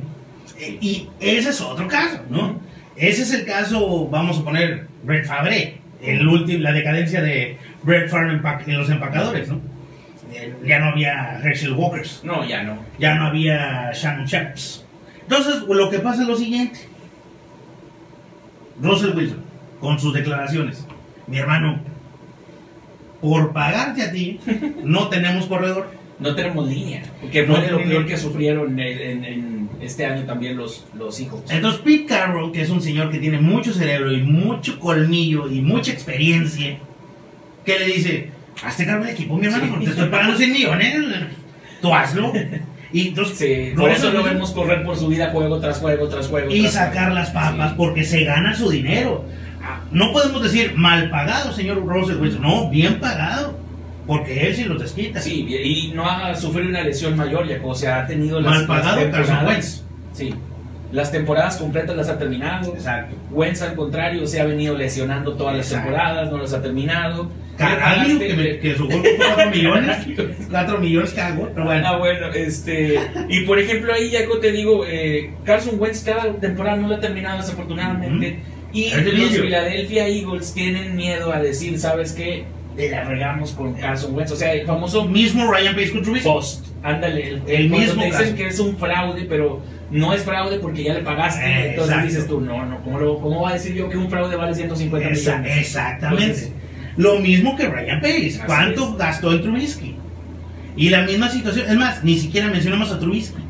Eh, Y ese es otro caso, ¿no? Ese es el caso, vamos a poner, Brett Favre, el último, la decadencia de Brett Favre en, los empacadores, ¿no? Eh, Ya no había Herschel Walkers, No, ya no. ya no había Shannon Sharps. Entonces, lo que pasa es lo siguiente. Russell Wilson, con sus declaraciones, mi hermano, por pagarte a ti, no tenemos corredor. No tenemos línea, que No fue de lo peor que sufrieron en, en- en este año también los, los hijos. Entonces Pete Carroll, que es un señor que tiene mucho cerebro y mucho colmillo y mucha experiencia, que le dice, hazte cargo del equipo, mi hermano, Sí. porque te estoy pagando 100 millones, tú hazlo. Y entonces, Sí, por eso lo vemos correr por su vida juego tras juego tras juego. y tras sacar juego. las papas Sí. porque se gana su dinero. Ah, No podemos decir mal pagado, señor Russell Wilson, no, bien pagado, porque él sí los desquita. Sí, y no ha sufrido una lesión mayor, ya o sea, ha tenido Mal las, pagado, las temporadas. Wentz. Sí, las temporadas completas las ha terminado. Exacto. Wentz, al contrario, se ha venido lesionando todas las Exacto. temporadas, no las ha terminado. Caradio, Le que, me- que su gol fue 4 millones, 4 millones cagó, pero bueno. Ah, bueno, este. Y por ejemplo, ahí ya te digo, eh, Carson Wentz cada temporada no la ha terminado desafortunadamente. Y Es de los. Philadelphia Eagles tienen miedo a decir, ¿sabes qué? La regamos con Carson Wentz. O sea, el famoso Mismo Ryan Pace con Trubisky. post. Ándale, el, El mismo dicen caso. que es un fraude, pero no es fraude porque ya le pagaste. Eh, entonces exacto. dices tú, no, no, ¿cómo, lo- ¿cómo va a decir yo que un fraude vale 150 Esa- millones? exactamente. Entonces, Lo mismo que Ryan Pace. ¿Cuánto es. gastó en Trubisky? Y la misma situación. Es más, ni siquiera mencionamos a Trubisky.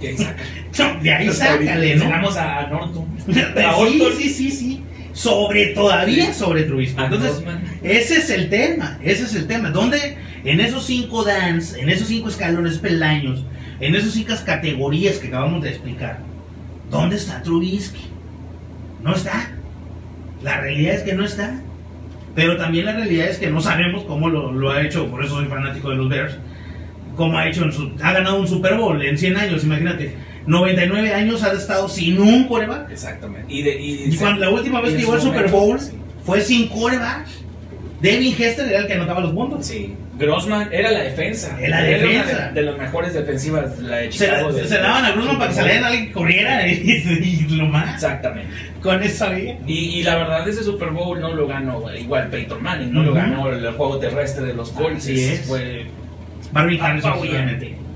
que saca. No, De ahí sácale, ¿no? Mencionamos a Norton. A Sí, sí, sí, sí. Sobre, todavía sobre Trubisky. Entonces, ese es el tema. Ese es el tema. Donde en esos cinco dans, en esos cinco escalones peldaños, en esas cinco categorías que acabamos de explicar, ¿dónde está Trubisky? No está. La realidad es que no está. Pero también la realidad es que no sabemos cómo lo, lo ha hecho, por eso soy fanático de los Bears, cómo ha hecho, en su, ha ganado un Super Bowl en 100 años, imagínate. 99 años ha estado sin un coreback. Exactamente. Y, de, y, Y cuando la última vez que llegó al su Super Bowl sí. fue sin coreback. Devin Hester era el que anotaba los puntos. Sí. Grossman era la defensa. Era la defensa. de, de las mejores defensivas, la de Se, Chicago. se, de- se daban a Grossman para que saliera alguien que corriera y, y lo más. Exactamente. Con eso había. Y, y la verdad, ese Super Bowl no lo ganó igual Peyton Manning, no lo ganó el juego terrestre de los Colts. Así es. Fue Harrison.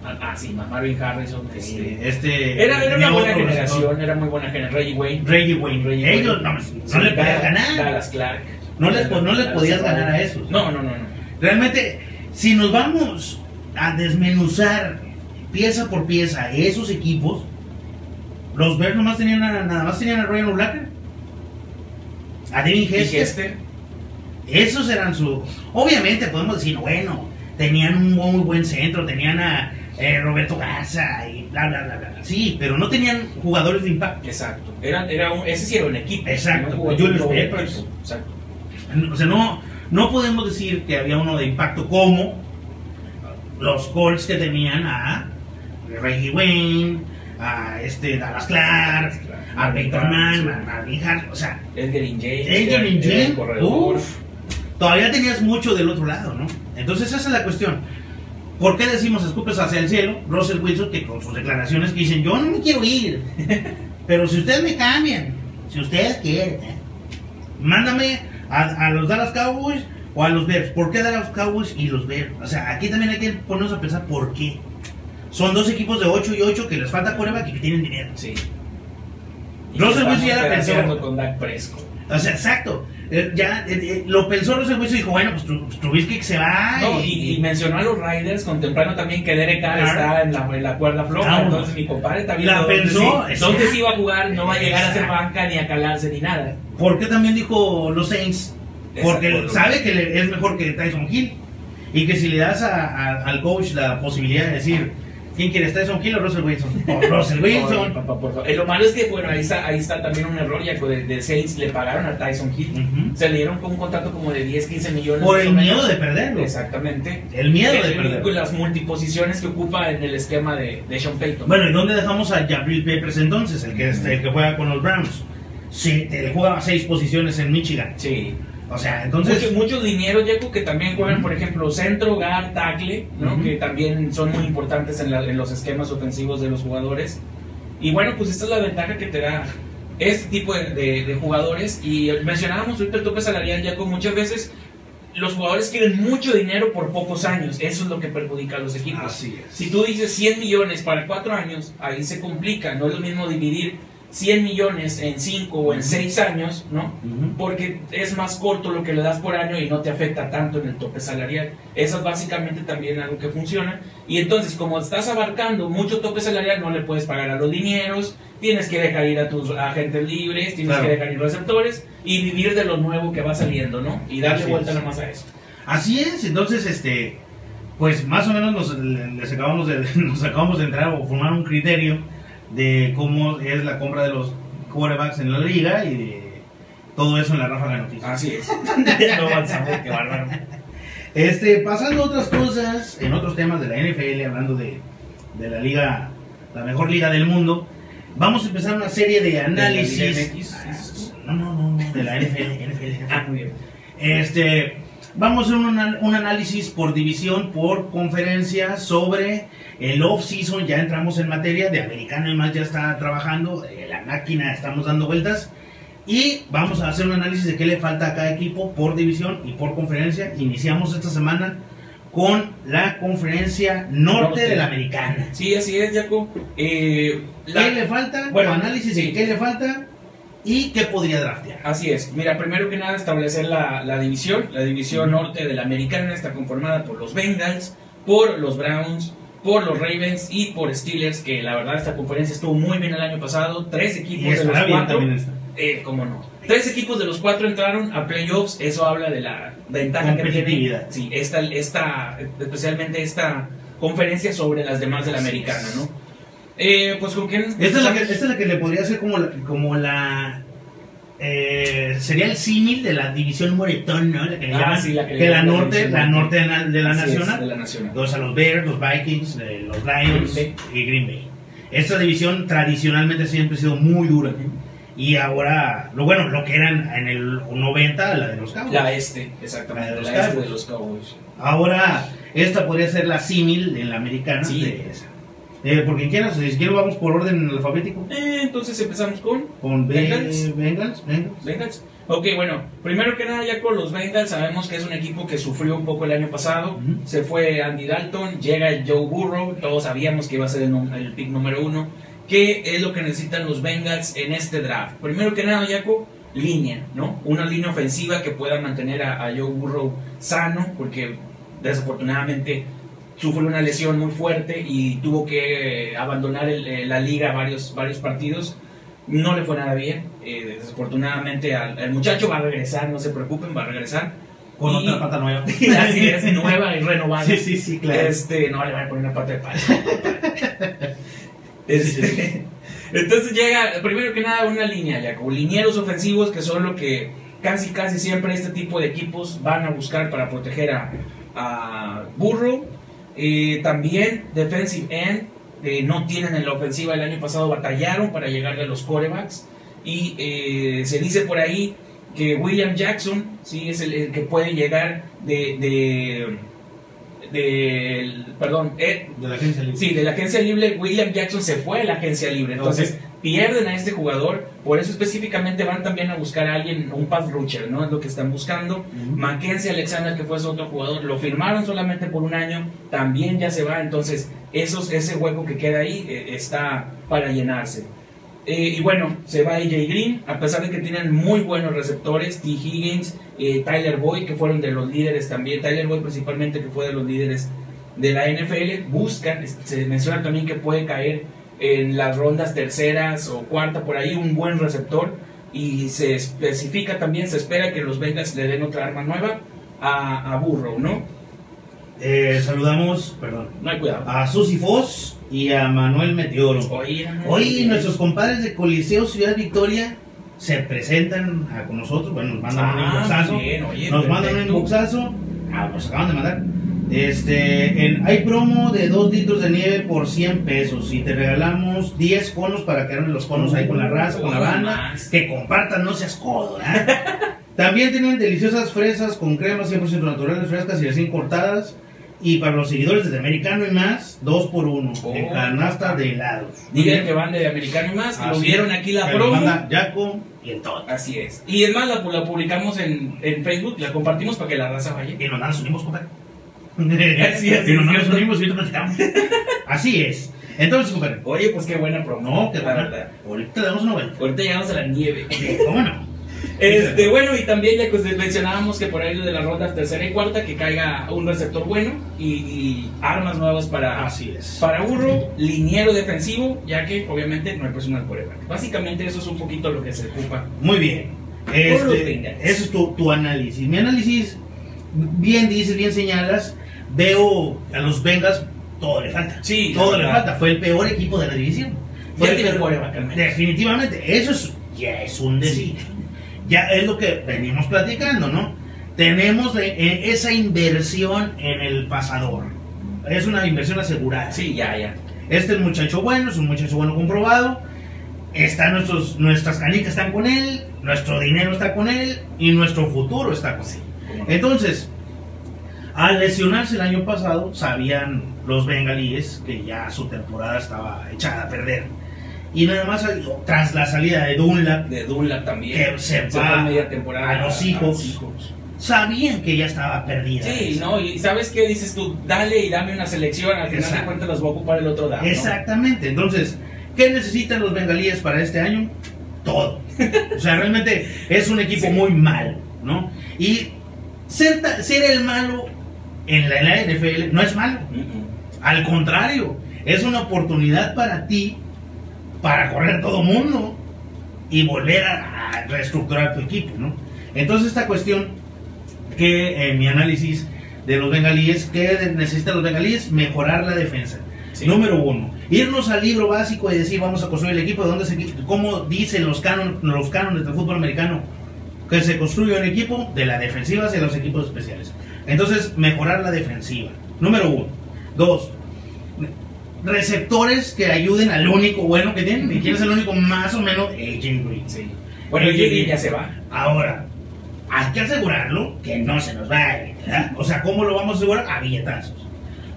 Ah, sí, Marvin Harrison. Este, este. era, era una buena generación, era muy buena generación. Reggie Wayne. Reggie Wayne. Reggie Ellos Wayne. no, no Sí, le podías ganar. Dallas Clark. No les, no podías Clark. ganar a esos. No, no, no, no. Realmente, si nos vamos a desmenuzar pieza por pieza esos equipos, los Bears nomás tenían a, nada más tenían a Ryan O'Blacker, a Devin Hester. este, Esos eran su. Obviamente podemos decir, bueno, tenían un muy buen centro, tenían a eh, Roberto Garza y bla, bla, bla, bla. Sí, pero no tenían jugadores de impacto. exacto. Era, era un, ese sí era un equipo. Exacto, no jugó Julius un Peppers. Exacto. O sea, no, no podemos decir que había uno de impacto como los Colts que tenían a Reggie Wayne, a este Dallas Clark, a Peyton Mann, a Marvin. O sea, Edgar James. Edgar James, todavía tenías mucho del otro lado, ¿no? Entonces esa es la cuestión. ¿Por qué decimos escupes hacia el cielo? Russell Wilson, que con sus declaraciones que dicen, yo no me quiero ir, pero si ustedes me cambian, si ustedes quieren, ¿eh? mándame a, a los Dallas Cowboys o a los Bears. ¿Por qué Dallas Cowboys y los Bears? O sea, aquí también hay que ponernos a pensar por qué. Son dos equipos de 8 y 8 que les falta coreback y que tienen dinero. Sí. Russell Wilson ya la pensó. con Dak Prescott. O sea, exacto. Eh, ya eh, lo pensó Russell Wilson y dijo, bueno, pues Tru- Trubisky se va. No, y, y mencionó a los Riders contemplando también que Derek Carr Claro. está en la, en la cuerda floja. Claro. Entonces mi compadre también La pensó, dónde, sí, dónde exacto. sí iba a jugar, no va a llegar a ser banca ni a calarse ni nada. ¿Por qué también dijo los Saints? Porque Exacto. sabe que le- es mejor que Tyson Hill. Y que si le das a- a- al coach la posibilidad de decir, ¿quién quieres, Tyson Hill o Russell Wilson? O Russell Oye, Wilson. papá, por favor. Eh, lo malo es que, bueno, ahí está, ahí está también un error, ya que de, de Saints le pagaron a Tyson Hill. Ujú. Se le dieron con un contrato como de 10, 15 millones. Por el miedo de perderlo. Exactamente. El miedo de perderlo. con las multiposiciones que ocupa en el esquema de, de Sean Payton. Bueno, ¿y dónde dejamos a Jabril Peppers entonces? El que, el que juega con los Browns. Sí, él jugaba seis posiciones en Michigan. sí. O sea, entonces... Muchos, muchos dineros, Jaco, que también juegan, Ujú. por ejemplo, centro, guard, tackle, ¿no? Ujú. que también son muy importantes en, la- en los esquemas ofensivos de los jugadores. Y bueno, pues esta es la ventaja que te da este tipo de, de- de jugadores. Y mencionábamos ahorita el tope salarial, Jaco, muchas veces los jugadores quieren mucho dinero por pocos años. Eso es lo que perjudica a los equipos. Así es. Si tú dices 100 millones para 4 años, ahí se complica. No es lo mismo dividir 100 millones en 5 o en Ujú. 6 años, ¿no? Ujú. porque es más corto lo que le das por año y no te afecta tanto en el tope salarial. Eso es básicamente también algo que funciona. Y entonces, como estás abarcando mucho tope salarial, no le puedes pagar a los dineros, tienes que dejar ir a tus agentes libres, tienes Claro. que dejar ir receptores y vivir de lo nuevo que va saliendo, ¿no? Y darle Así vuelta nada más a eso. Así es, entonces, este, pues más o menos nos, les acabamos de, nos acabamos de entrar o formar un criterio de cómo es la compra de los quarterbacks en la liga y de todo eso en la ráfaga de noticias. Así es. no avanzamos, qué bárbaro. Este, pasando a otras cosas, en otros temas de la NFL, hablando de, de la liga, la mejor liga del mundo, vamos a empezar una serie de Liga análisis. MX? No, no, no, no, de la NFL, NFL. Ah, muy bien. Este, vamos a hacer un, análisis por división, por conferencia sobre el off-season. Ya entramos en materia de americano y más ya está trabajando, eh, la máquina estamos dando vueltas. Y vamos a hacer un análisis de qué le falta a cada equipo por división y por conferencia. Iniciamos esta semana con la conferencia norte, Norte. de la americana. Sí, así es, Jaco. Eh, la- ¿Qué le falta? Bueno, análisis de qué le falta y qué podría draftear. Así es. Mira, primero que nada establecer la, la división. La división norte de la americana está conformada por los Bengals, por los Browns, por los Ravens y por Steelers, que la verdad esta conferencia estuvo muy bien el año pasado. Tres equipos de los cuatro. Eh, cómo no. Tres equipos de los cuatro entraron a playoffs. Eso habla de la ventaja que tiene. Competitividad. Sí, esta, esta, especialmente esta conferencia sobre las demás de la americana. ¿no? Eh, pues con quién. Esta es, la que, esta es la que le podría hacer como la, como la eh, sería el símil de la división moretón, ¿no? La que le Ah, llaman, sí, la que que la norte, la norte. de la, de la Así es, nacional. de la nacional. Dos a los Bears, los Vikings, eh, los Lions Green y Green Bay. Esta división tradicionalmente siempre ha sido muy dura. Y ahora, lo bueno, lo que eran en el 90, la de los Cowboys. La este, exactamente. La de La, los este Cowboys. de los Cowboys. Ahora, esta podría ser la símil en la americana Sí. de esa. Eh, porque quieras, si quieres vamos por orden alfabético. Eh, entonces empezamos con Con Be- Bengals. Bengals, Bengals. Bengals. Ok, bueno, primero que nada ya con los Bengals sabemos que es un equipo que sufrió un poco el año pasado. Se fue Andy Dalton, llega Joe Burrow, todos sabíamos que iba a ser el pick número uno. ¿Qué es lo que necesitan los Bengals en este draft? Primero que nada, Jaco, línea, ¿no? Una línea ofensiva que pueda mantener a, a Joe Burrow sano, porque desafortunadamente sufrió una lesión muy fuerte y tuvo que abandonar el- eh, la liga varios, varios partidos. No le fue nada bien. eh, desafortunadamente al, al muchacho va a regresar, no se preocupen, va a regresar. Con Y- otra pata nueva. Así es, nueva y renovada. Sí, sí, sí, claro. Este, no, le van a poner una pata de palo. Este, entonces llega, primero que nada, una línea ya, con linieros ofensivos que son lo que casi, casi siempre este tipo de equipos van a buscar para proteger a, a Burrow. Eh, también defensive end, eh, no tienen en la ofensiva el año pasado, batallaron para llegarle a los corebacks. Y eh, se dice por ahí que William Jackson, sí, es el, el que puede llegar de, de, perdón, eh, De la agencia libre. Sí, de la agencia libre, William Jackson se fue a la agencia libre. Entonces, pierden a este jugador. Por eso específicamente van también a buscar a alguien, un pass rusher, ¿no? Es lo que están buscando. Mackenzie Alexander, que fue ese otro jugador, lo firmaron solamente por un año. También ya se va. Entonces, esos, ese hueco que queda ahí eh, está para llenarse. Eh, y bueno, se va AJ Green, a pesar de que tienen muy buenos receptores, T. Higgins, eh, Tyler Boyd, que fueron de los líderes también, Tyler Boyd principalmente, que fue de los líderes de la NFL, buscan, se menciona también que puede caer en las rondas terceras o cuarta, por ahí un buen receptor, y se especifica también, se espera que los Bengals le den otra arma nueva a, a Burrow, ¿no? Eh, saludamos, perdón, No hay cuidado. a Susy Foss y a Manuel Meteoro. Hoy nuestros compadres de Coliseo Ciudad Victoria se presentan a- con nosotros, bueno, nos mandan un Ah, inboxazo, oye, nos mandan un inboxazo, ah, nos acaban de mandar. Este, en- hay promo de 2 litros de nieve por 100 pesos y te regalamos 10 conos para que los conos ahí con la raza, con la banda, que compartan, no seas codo, ¿ah? También tienen deliciosas fresas con crema 100% naturales, frescas y recién cortadas. Y para los seguidores de Americano y más, 2 por 1 en Oh. canasta de helados. Digan que van de americano y más, que lo vieron aquí la promo. Jaco y el todo. Así es. Y es más, la, la publicamos en, en Facebook, la compartimos para que la raza vaya. Y nos nos unimos, compadre. Así es, nos es nos unimos y ahorita platicamos. Así es. Entonces, compadre. Oye, pues qué buena promo. No, que bueno. verdad. Ahorita le damos una vuelta. Ahorita llegamos a la nieve. ¿Cómo no? Este, bueno, y también ya pues, mencionábamos que por ahí de las rondas tercera y cuarta que caiga un receptor bueno y, y armas nuevas para, Así es. para Burro, liniero defensivo, ya que obviamente no hay personal coreback. Básicamente eso es un poquito lo que se ocupa. Muy bien. Por Este, ese es tu, tu análisis. Mi análisis, bien dices, bien señalas, veo a los Bengals, todo le falta. Sí, todo le falta. Fue el peor equipo de la división. Fue Ya el tiene peor-. Definitivamente, eso es, ya es un decir. Ya es lo que venimos platicando, ¿no? Tenemos eh, eh, esa inversión en el pasador. Es una inversión asegurada. Sí, ya, ya. Este es un muchacho bueno, es un muchacho bueno comprobado. Está nuestros, nuestras canicas están con él, nuestro dinero está con él y nuestro futuro está con él. Entonces, al lesionarse el año pasado, sabían los bengalíes que ya su temporada estaba echada a perder. Y nada más tras la salida de Dunlap, De Dunlap también. Que se va media temporada a los hijos. Sabían que ya estaba perdida. Sí, ¿no? Y ¿sabes qué dices tú? Dale y dame una selección, al final de cuentas los voy a ocupar el otro lado. ¿no? Exactamente. Entonces, ¿qué necesitan los bengalíes para este año? Todo. O sea, realmente es un equipo Sí. muy malo, ¿no? Y ser, ser el malo en la, en la NFL no es malo. Al contrario, es una oportunidad para ti para correr todo mundo y volver a, a reestructurar tu equipo, ¿no? Entonces esta cuestión que en mi análisis de los bengalíes, ¿qué necesitan los bengalíes? Mejorar la defensa. Sí. Número uno, irnos al libro básico y decir vamos a construir el equipo, de dónde se, cómo dicen los cánones, los cánones del fútbol americano que se construye un equipo de la defensiva hacia los equipos especiales. Entonces, mejorar la defensiva. Número uno. Dos, receptores que ayuden al único bueno que tienen. ¿Y quién es el único más o menos? AJ Green. Sí. Bueno, AJ y Green. ya se va. Ahora, hay que asegurarlo que no se nos vaya. ¿verdad? O sea, ¿cómo lo vamos a asegurar? A billetazos.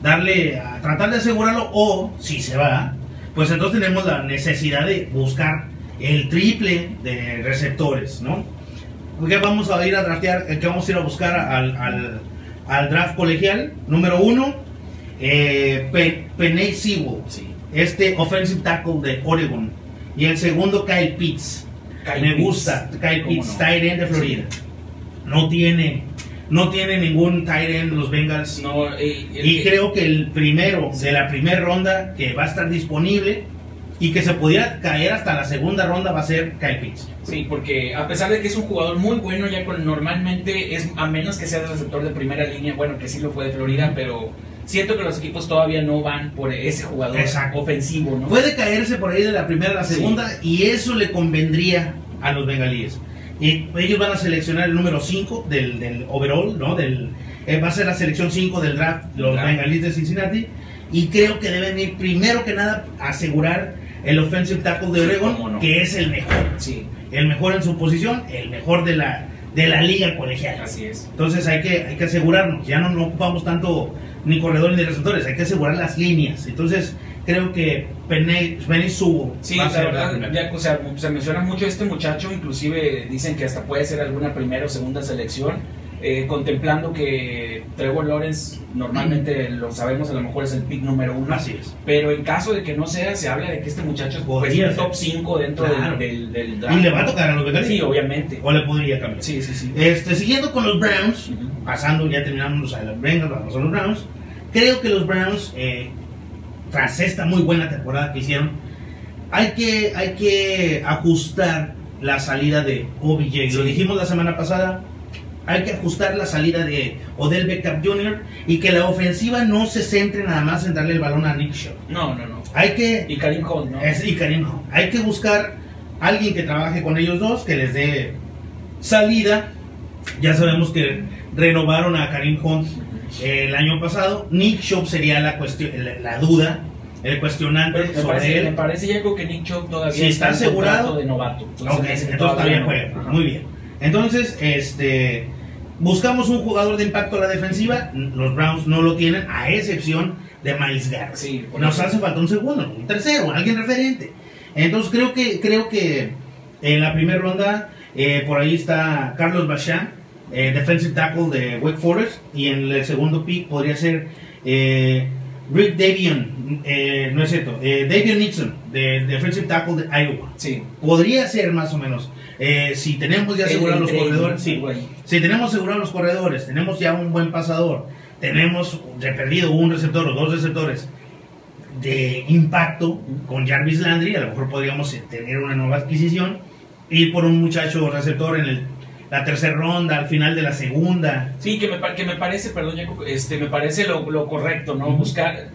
Darle, a tratar de asegurarlo o, si se va, pues entonces tenemos la necesidad de buscar el triple de receptores, ¿no? ¿Qué vamos a ir a draftear? ¿Qué vamos a ir a buscar al, al, al draft colegial? Número uno, eh, Pe- Penei Sí. este offensive tackle de Oregon. Y el segundo, Kyle Pitts. Kyle Me Pitts. gusta, Kyle ¿Cómo Pitts, no? tight end de Florida. No tiene, no tiene ningún tight end los Bengals. No, eh, el Y creo que el primero de la primera ronda que va a estar disponible y que se pudiera caer hasta la segunda ronda va a ser Kyle Pitts. Sí, porque a pesar de que es un jugador muy bueno, ya con normalmente es a menos que sea el receptor de primera línea, bueno, que sí lo fue de Florida, pero siento que los equipos todavía no van por ese jugador Exacto. ofensivo, ¿no? Puede caerse por ahí de la primera a la Sí. segunda y eso le convendría a los bengalíes. Y ellos van a seleccionar el número 5 del, del overall, ¿no? Del, eh, va a ser la selección 5 del draft, los Draft. bengalíes de Cincinnati. Y creo que deben ir primero que nada a asegurar el offensive tackle de Oregon, no. que es el mejor. Sí, El mejor en su posición, el mejor de la, de la liga colegial. así es. Entonces hay que, hay que asegurarnos, ya no, no ocupamos tanto ni corredores ni receptores, hay que asegurar las líneas. Entonces creo que Penny, Penny Sewell Sí, va a la ser la verdad, ya, o sea, se menciona mucho este muchacho, inclusive dicen que hasta puede ser alguna primera o segunda selección. Eh, contemplando que Trevor Lawrence normalmente lo sabemos, a lo mejor es el pick número uno. Así es. Pero en caso de que no sea, se habla de que este muchacho Podría es ser. top 5 dentro Claro. del, del, del draft. Y le va a tocar a los Bengals. Sí, obviamente. O le podría cambiar. Sí, sí, sí. Este, siguiendo con los Browns, pasando, ya terminamos a los Bengals, vamos a los Browns. Creo que los Browns, eh, tras esta muy buena temporada que hicieron, hay que, hay que ajustar la salida de OBJ. Lo Sí. dijimos la semana pasada. Hay que ajustar la salida de Odell Beckham Jr. y que la ofensiva no se centre nada más en darle el balón a Nick Shaw. No, no, no. Hay que Y Karim Hunt, ¿no? es, y Karim Hunt. Hay que buscar alguien que trabaje con ellos dos, que les dé salida. Ya sabemos que renovaron a Karim Hunt eh, el año pasado. Nick Chubb sería la, cuestión, la, la duda, el cuestionante me sobre parece, me él. parece ya que Nick Chubb todavía Si está asegurado- de novato. Ok, me hace que entonces todavía no. juega. Ajá. Muy bien. Entonces, este, buscamos un jugador de impacto a la defensiva. Los Browns no lo tienen, a excepción de Miles Garrett. Sí, Nos hace falta un segundo, un tercero, alguien referente. Entonces creo que creo que en la primera ronda eh, por ahí está Carlos Bachan, eh, defensive tackle de Wake Forest, y en el segundo pick podría ser eh, Rick Davion, eh, no es cierto, Davion Nixon, de defensive tackle de Iowa. Sí. Podría ser más o menos. Eh, si tenemos ya asegurados los corredores, sí. bueno. Si tenemos asegurados los corredores, tenemos ya un buen pasador, tenemos de perdido un receptor o dos receptores de impacto con Jarvis Landry, a lo mejor podríamos tener una nueva adquisición, ir por un muchacho receptor en el- la tercera ronda, al final de la segunda. Sí, que me, que me parece, perdón, este, me parece lo, lo correcto, ¿no? Ujú. Buscar,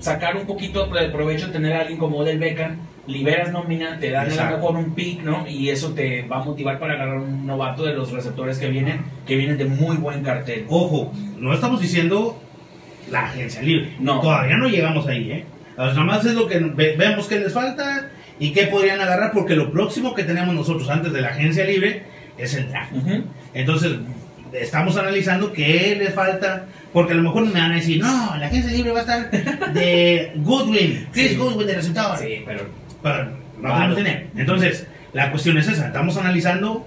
sacar un poquito de provecho, tener a alguien como Del Beckham, liberas nómina, te dan a lo Exacto. mejor un pick, ¿no? Y eso te va a motivar para agarrar un novato de los receptores que vienen, que vienen de muy buen cartel. Ojo, no estamos diciendo la agencia libre. No. Todavía no llegamos ahí, ¿eh? Nada más es lo que ve- vemos que les falta y que podrían agarrar, porque lo próximo que tenemos nosotros antes de la agencia libre es el draft. Entonces, estamos analizando qué les falta, porque a lo mejor me van a decir, no, la agencia libre va a estar de Goodwin, Chris Sí. Goodwin de receptor. Sí, pero Pero no Claro. tener. Entonces, la cuestión es esa, estamos analizando,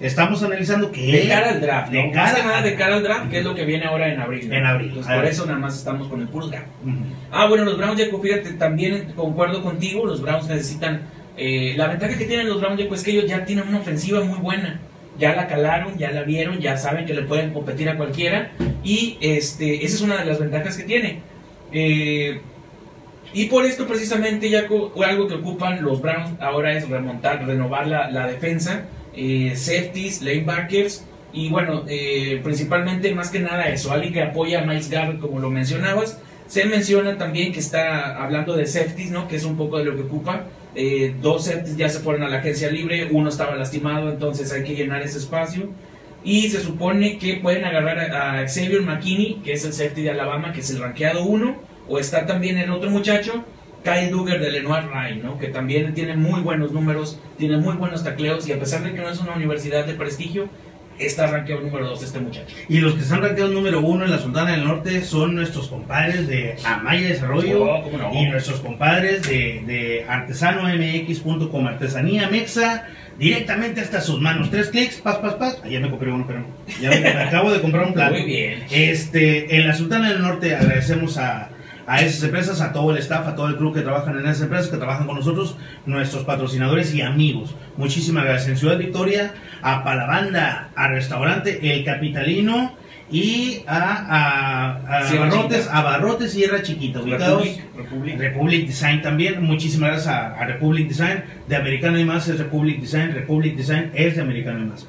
estamos analizando qué... de cara al draft. De cara que nada de cara al draft, que es lo que viene ahora en abril. ¿no? En abril. Entonces, por eso nada más estamos con el puro draft. Ah, bueno, los Browns, Jacob, fíjate, también concuerdo contigo, los Browns necesitan... eh, la ventaja que tienen los Browns, Jacob, es que ellos ya tienen una ofensiva muy buena. Ya la calaron, ya la vieron, ya saben que le pueden competir a cualquiera. Y este, esa es una de las ventajas que tiene. Eh, y por esto precisamente, Jacob, algo que ocupan los Browns ahora es remontar, renovar la, la defensa, eh, safeties, lanebackers. Y bueno, eh, principalmente más que nada eso, alguien que apoya a Miles Garrett como lo mencionabas. Se menciona también que está hablando de safeties, ¿no? Que es un poco de lo que ocupa. Eh, dos safeties ya se fueron a la agencia libre, uno estaba lastimado, entonces hay que llenar ese espacio. Y se supone que pueden agarrar a, a Xavier McKinney, que es el safety de Alabama, que es el rankeado 1, o está también el otro muchacho, Kyle Duggar de Lenoir Ryan, ¿no? que también tiene muy buenos números, tiene muy buenos tacleos, y a pesar de que no es una universidad de prestigio, está rankeado número 2 este muchacho. Y los que están rankeados número uno en la Sultana del Norte son nuestros compadres de Amaya Desarrollo Oh, y nuestros compadres de, de artesanomx.com, artesanía mexa, directamente hasta sus manos. Tres clics, pas, pas, pas. Ayer me compré uno, pero. Ya me, me acabo de comprar un plato. Muy bien. Este, en la Sultana del Norte agradecemos a, a esas empresas, a todo el staff, a todo el crew que trabajan en esas empresas, que trabajan con nosotros, nuestros patrocinadores y amigos. Muchísimas gracias. En Ciudad Victoria, a Palabanda, a Restaurante El Capitalino y a, a, a Sierra Barrotes, Chiquita. a Barrotes Sierra Chiquita, ubicados. Republic, Republic. Republic Design también, muchísimas gracias a, a Republic Design, de Americano y Más es Republic Design, Republic Design es de Americano y Más.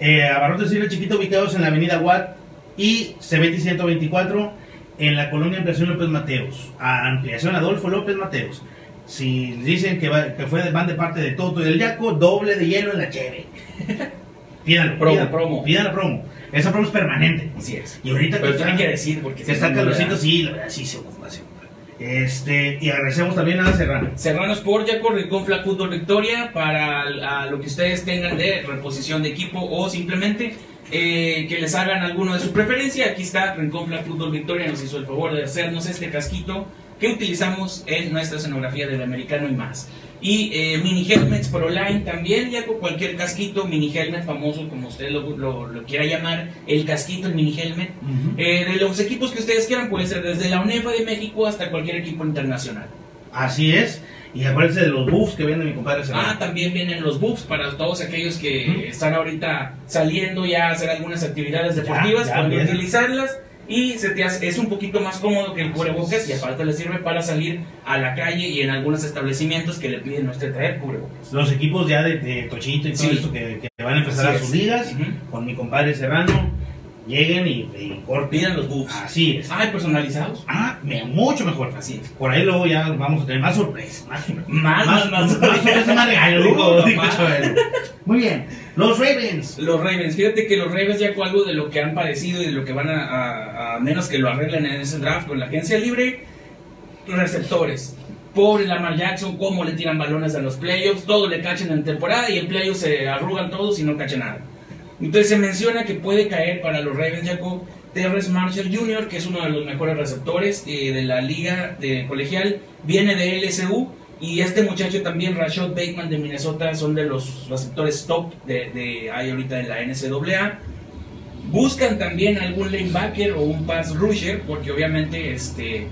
Eh, Abarrotes Sierra Chiquito ubicados en la avenida Watt y C20 124 en la colonia Ampliación López Mateos, a Ampliación Adolfo López Mateos. Si dicen que, va- que fue, van de parte de Toto y del Yaco, doble de hielo en la cheve. Pídanlo, Promo, pídanlo, promo. Pídanlo promo. Esa promo es permanente. Así es. Y ahorita Pero que está- que decir, porque que si está calorcito, sí, la verdad sí se ocupa, se ocupa. Este, y agradecemos también a Serrano. Serrano Sport ya con Rincón Flag Fútbol Victoria para a lo que ustedes tengan de reposición de equipo o simplemente eh, que les hagan alguno de su preferencia. Aquí está Rincón Flag Fútbol Victoria, nos hizo el favor de hacernos este casquito que utilizamos en nuestra escenografía del americano y más. Y eh, mini helmets Pro Line también, ya con cualquier casquito, mini helmet famoso, como usted lo, lo- lo quiera llamar, el casquito, el mini helmet. Eh, de los equipos que ustedes quieran, puede ser desde la UNEFA de México hasta cualquier equipo internacional. Así es. Y acuérdense de los buffs que vende mi compadre Serrano. Ah, también vienen los buffs para todos aquellos que Ujú. están ahorita saliendo ya a hacer algunas actividades deportivas, ya pueden vienen. utilizarlas y se te hace- es un poquito más cómodo que el cubrebocas y aparte le sirve para salir a la calle y en algunos establecimientos que le piden no esté traer cubrebocas. Los equipos ya de, de Tochito y todo Sí. esto que, que van a empezar Así a sus ligas Ujú. con mi compadre Serrano, lleguen y, y corten. Pidan los buffs. Así es. Ah, ¿y personalizados. Ah, me- mucho mejor. Así es. Por ahí luego ya vamos a tener más sorpresas. Más, Más, más, más. sorpresas, más regalos. Muy bien. Los Ravens. Los Ravens, fíjate que los Ravens ya con algo de lo que han padecido y de lo que van a, a- a menos que lo arreglen en ese draft con la agencia libre, receptores. Pobre Lamar Jackson, cómo le tiran balones a los playoffs, todo le cachan en temporada y en playoffs se arrugan todos y no cachan nada. Entonces se menciona que puede caer para los Ravens Jacob Terrence Marshall Jr., que es uno de los mejores receptores eh, de la liga de colegial, viene de LSU y este muchacho también, Rashad Bateman de Minnesota, son de los receptores top de, de ahorita en la NCAA. Buscan también algún lanebacker o un pass rusher, porque obviamente este,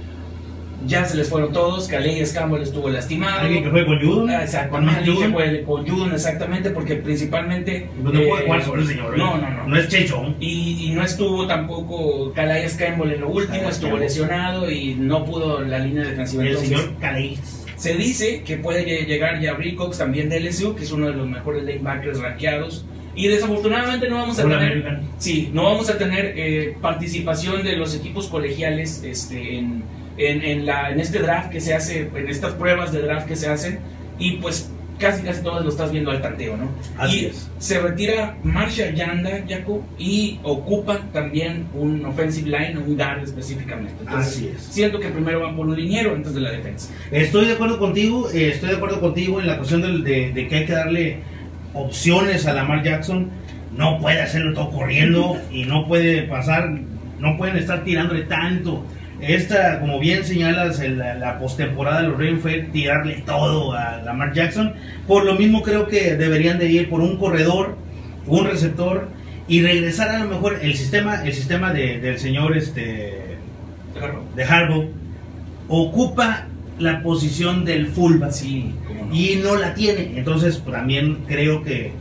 ya se les fueron todos. Calais Campbell estuvo lastimado. Alguien que fue con Judon. Ah, Con Exactamente, que fue con Judon, exactamente, porque principalmente. No puede eh, jugar sobre el señor. ¿eh? No, no, no. No es Checho. Y, y no estuvo tampoco Calais Campbell en lo último, Calais estuvo Campbell. lesionado y no pudo la línea defensiva. El Entonces, señor Calais. se dice que puede lle- llegar ya Cox también de LSU, que es uno de los mejores lanebackers rankeados. Y desafortunadamente no vamos a All tener, sí, no vamos a tener eh, participación de los equipos colegiales este, en, en, en la, en este draft que se hace, en estas pruebas de draft que se hacen. Y pues casi casi todos lo estás viendo al tanteo, ¿no? Así y es. se retira Marshall Yanda, Jaco, y ocupa también un offensive line, un guard específicamente. Entonces, Así es. siento que primero van por un liniero antes de la defensa. Estoy de acuerdo contigo, eh, estoy de acuerdo contigo en la cuestión del- de, de que hay que darle opciones a Lamar Jackson. No puede hacerlo todo corriendo y no puede pasar, no pueden estar tirándole tanto. Esta, como bien señalas, la, la postemporada de los Ravens fue tirarle todo a Lamar Jackson. Por lo mismo creo que deberían de ir por un corredor, un receptor y regresar a lo mejor el sistema, el sistema de- del señor este de Harbaugh ocupa la posición del fullback Sí, no. y no la tiene. Entonces pues, también creo que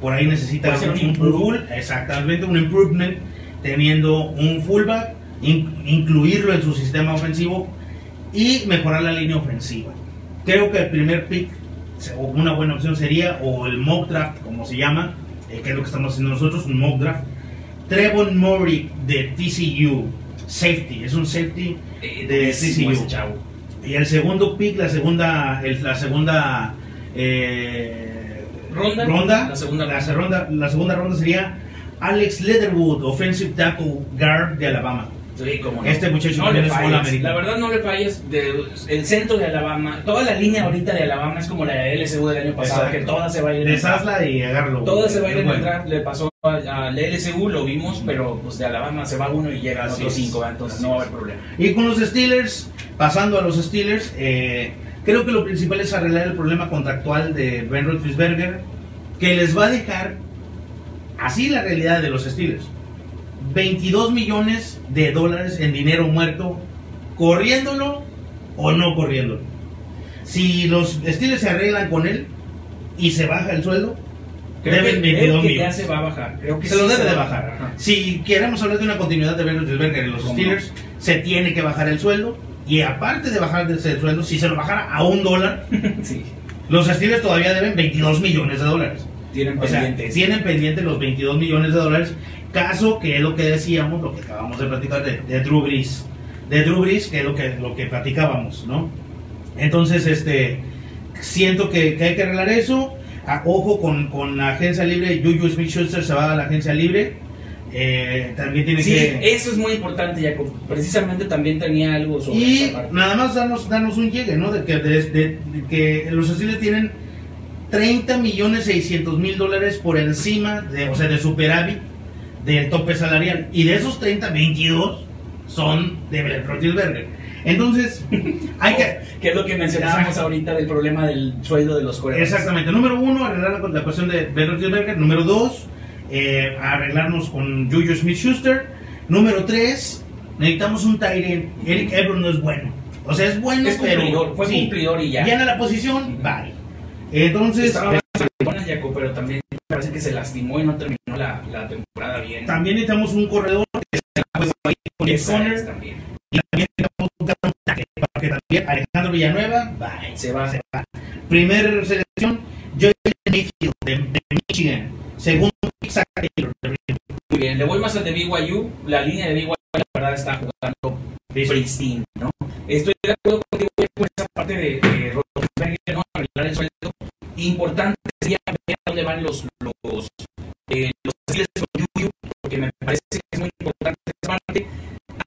por ahí necesita un, un exactamente un improvement teniendo un fullback, incluirlo en su sistema ofensivo y mejorar la línea ofensiva. Creo que el primer pick o una buena opción sería o el mock draft como se llama, eh, que es lo que estamos haciendo nosotros, un mock draft. Trevon Murray de TCU, safety, es un safety Eh, de TCU. chavo. Y el segundo pick, la segunda, el- la segunda eh, Ronda. ronda, La segunda la, ronda, la segunda ronda sería Alex Leatherwood, offensive tackle guard de Alabama. Sí, cómo no. Este muchacho no le es falles. La verdad no le falles. De, el centro de Alabama, toda la línea ahorita de Alabama es como la de LSU del año pasado, Exacto. que toda se va a ir. Deshazla y agarlo. Toda se va a ir en el Bueno. draft. Le pasó a- al LSU, lo vimos, pero pues de Alabama se va uno y llega a otros cinco, entonces Así no va a haber problema. Y con los Steelers, pasando a los Steelers, eh, creo que lo principal es arreglar el problema contractual de Ben Roethlisberger, que les va a dejar así la realidad de los Steelers. 22 millones de dólares en dinero muerto, corriéndolo o no corriéndolo. Si los Steelers se arreglan con él y se baja el sueldo, Creo deben que, 22 creo que ya se va a bajar. Creo que se lo debe se de bajar. Si queremos hablar de una continuidad de Roethlisberger en los ¿Cómo Steelers, se tiene que bajar el sueldo. Y aparte de bajar el sueldo, si se lo bajara a un dólar, sí, los Steelers todavía deben 22 millones de dólares. tienen O sea, pendientes. tienen pendiente los 22 millones de dólares. Caso que es lo que decíamos, lo que acabamos de platicar de, de Drew Brees. De Drew Brees, que es lo que, lo que platicábamos, ¿no? Entonces, este, siento que, que hay que arreglar eso. A- ojo con, con la agencia libre. Juju Smith-Schuster se va a la agencia libre. Eh, también tiene Sí, que... eso es muy importante, Jacob. Precisamente también tenía algo sobre Y esa parte. nada más darnos, darnos un llegue, ¿no? De que, de- de- de que los Steelers tienen 30 millones 600 mil dólares por encima, de, o sea, de superávit del tope salarial. Y de esos 30, 22 son de Roethlisberger. Entonces, hay que. Que es lo que mencionábamos ahorita del problema del sueldo de los coreanos. Exactamente. Número uno, arreglar la, la cuestión de Ben Roethlisberger. Número dos, eh, arreglarnos con Juju Smith Schuster. Número tres, necesitamos un Tyrant. Eric Ebron no es bueno. O sea, es bueno, Es pero. cumplidor, fue cumplidor y ya. Llena la posición, vale. Entonces, Estaba buena, Jaco, pero también parece que se lastimó y no terminó la, la temporada. También necesitamos un corredor que se pues, ahí con el también. Y también necesitamos un tackle, para que también Alejandro Villanueva, bye. Se va. se va. Primer selección, Joel Mayfield de, de Michigan. Segundo, Zach Taylor de Muy bien, le voy más al de BYU. La línea de BYU, la verdad, está jugando pristine, ¿no? Estoy de acuerdo contigo con esa parte de, de Roethlisberger, ¿no? Arreglar el sueldo. Importante sería ver a dónde van los los eh, los con Yuyu, parece que es muy importante esa parte.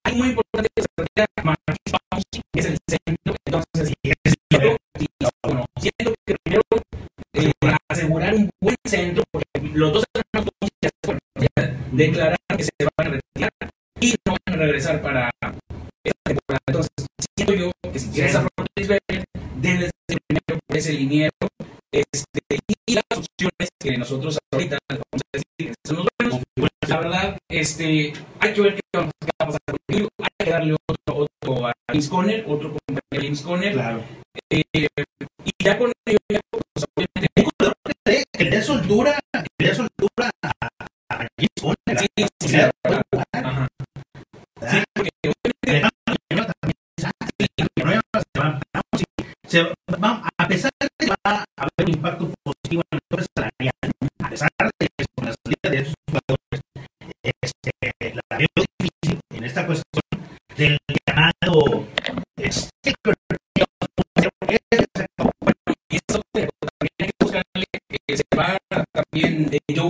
Hay muy importante que Marquis Pauls, que es el centro, entonces yo, y, bueno, siento que primero eh, asegurar un buen centro, porque los dos hermanos declararon que se van a retirar y no van a regresar para esta temporada. Entonces, siento yo que si quieres a Roethlisberger, debes de primero por ese liniero este, y las opciones que nosotros ahorita vamos a decir que son los. La verdad, este, hay que ver qué va qué va a pasar con Julio. Hay que darle otro, otro a James Conner, otro compañero a James Conner. Claro. Eh, y ya con ello, ya, pues, obviamente, Un corredor que le dé- soltura, que le dé soltura a, a James Conner. sí, sí, sí, soltura. Ajá. Sí, porque vamos, a pesar de que va a haber un impacto positivo en el tope salarial, a pesar de este, la veo difícil en esta cuestión del llamado sticker. y eso también hay que buscarle que se va también de Joe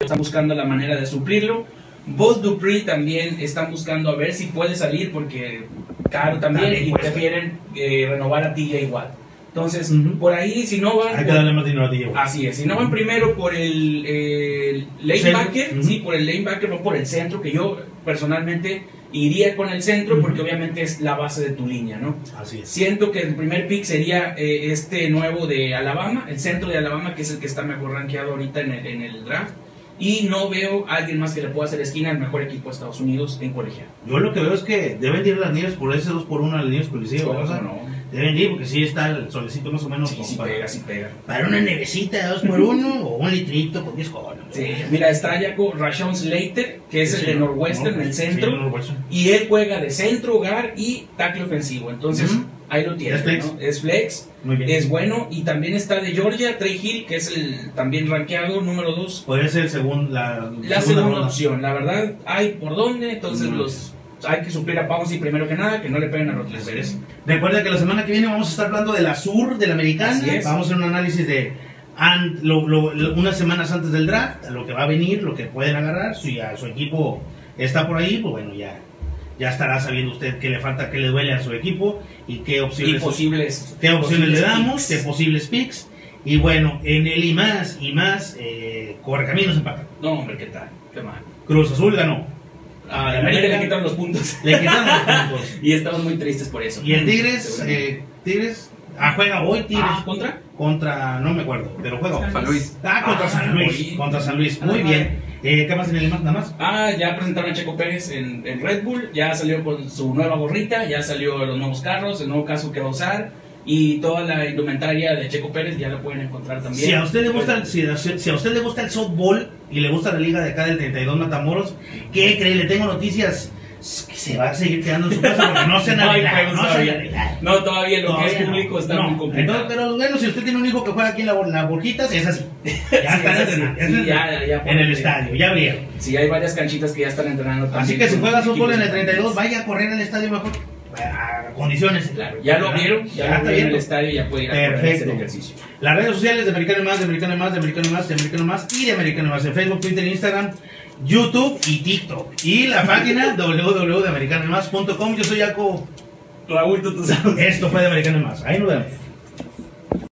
están buscando la manera de suplirlo. Both Dupree también están buscando a ver si puede salir porque caro también También y prefieren eh, renovar a TJ igual. Entonces, por ahí, si no van. Hay que darle más dinero a Diego. Así es, si no van primero por el, el lanebacker, sí, por el lanebacker, no por el centro, que yo personalmente iría con el centro porque obviamente es la base de tu línea, ¿no? Así es. Siento que el primer pick sería eh, este nuevo de Alabama, el centro de Alabama, que es el que está mejor rankeado ahorita en el, en el draft. Y no veo a alguien más que le pueda hacer esquina al mejor equipo de Estados Unidos en colegial. Yo lo que veo es que deben ir las niñas por ese 2 por 1 a las niñas policía. ¿Cómo o sea, no? Deben ir porque sí está el solecito más o menos. Sí, sí para, pega, sí pega. para una nevecita de 2 por 1 o un litrito con 10 conos. Sí, mira, está ya con Rashawn Slater, que es el de Northwestern, el centro. Sí. Y él juega de centro, hogar y tackle ofensivo. Entonces, ahí lo tienes. Es flex. ¿no? Es flex, Muy bien. es bueno. Y también está de Georgia, Trey Hill, que es el también rankeado número 2. Podría ser el segun- la, La segunda opción, la verdad, hay por dónde. Entonces, los hay que suplir a Bouncy primero que nada, que no le peguen a Roethlisberger. Recuerda que la semana que viene vamos a estar hablando de la sur, de la americana. Vamos a hacer un análisis de an- lo- lo- lo- unas semanas antes del draft, lo que va a venir, lo que pueden agarrar. Si ya su equipo está por ahí, pues bueno, ya, ya estará sabiendo usted qué le falta, qué le duele a su equipo y qué Y opciones, posibles. qué opciones le posibles damos, picks. qué posibles picks. Y bueno, en el y más y más, eh, Correcaminos empata. No, hombre, ¿qué tal? Qué mal. Cruz Azul ganó. A la América le quitaron los puntos. Le quitaron los puntos. y estamos muy tristes por eso. Y el Tigres, eh, Tigres, ah, juega hoy Tigres. Ah, ¿contra? Contra, no me acuerdo, pero juega. San Luis. Ah, contra Ah, San Luis. Contra San Luis. Muy Ah, bien. Eh, ¿Qué más en el más? Nada más. Ah, ya presentaron a Checo Pérez en, en Red Bull, ya salió con su nueva gorrita, ya salió los nuevos carros, el nuevo caso que va a usar y toda la indumentaria de Checo Pérez ya la pueden encontrar también. Si a usted le gusta, el- si, si a usted le gusta el softball y le gusta la liga de acá del 32 Matamoros, ¿qué cree? Le tengo noticias que se va a seguir quedando en su casa porque no se han No arreglado, no se han todavía. No, todavía lo que es público no. está muy complicado. Entonces, pero bueno, si usted tiene un hijo que juega aquí en la, la Borjitas, es así. Ya Sí, está es entrenando, Sí, está ya- ya en el estadio, ya vieron. Sí, hay varias canchitas que ya están entrenando también. Así que si juega fútbol en el equipos 32, vaya a correr al estadio mejor. A condiciones. Claro, ya lo vieron, ya, lo está vieron en el estadio, ya puede ir a hacer Perfecto. ejercicio. Las redes sociales de Americano Más, de Americano Más, de Americano Más, de Americano Más y de Americano Más en Facebook, Twitter, Instagram, YouTube y TikTok. Y la página www.americanoymás.com. Yo soy Jaco. Raúl, tú, tú sabes. Esto fue de Americano Más. Ahí nos vemos.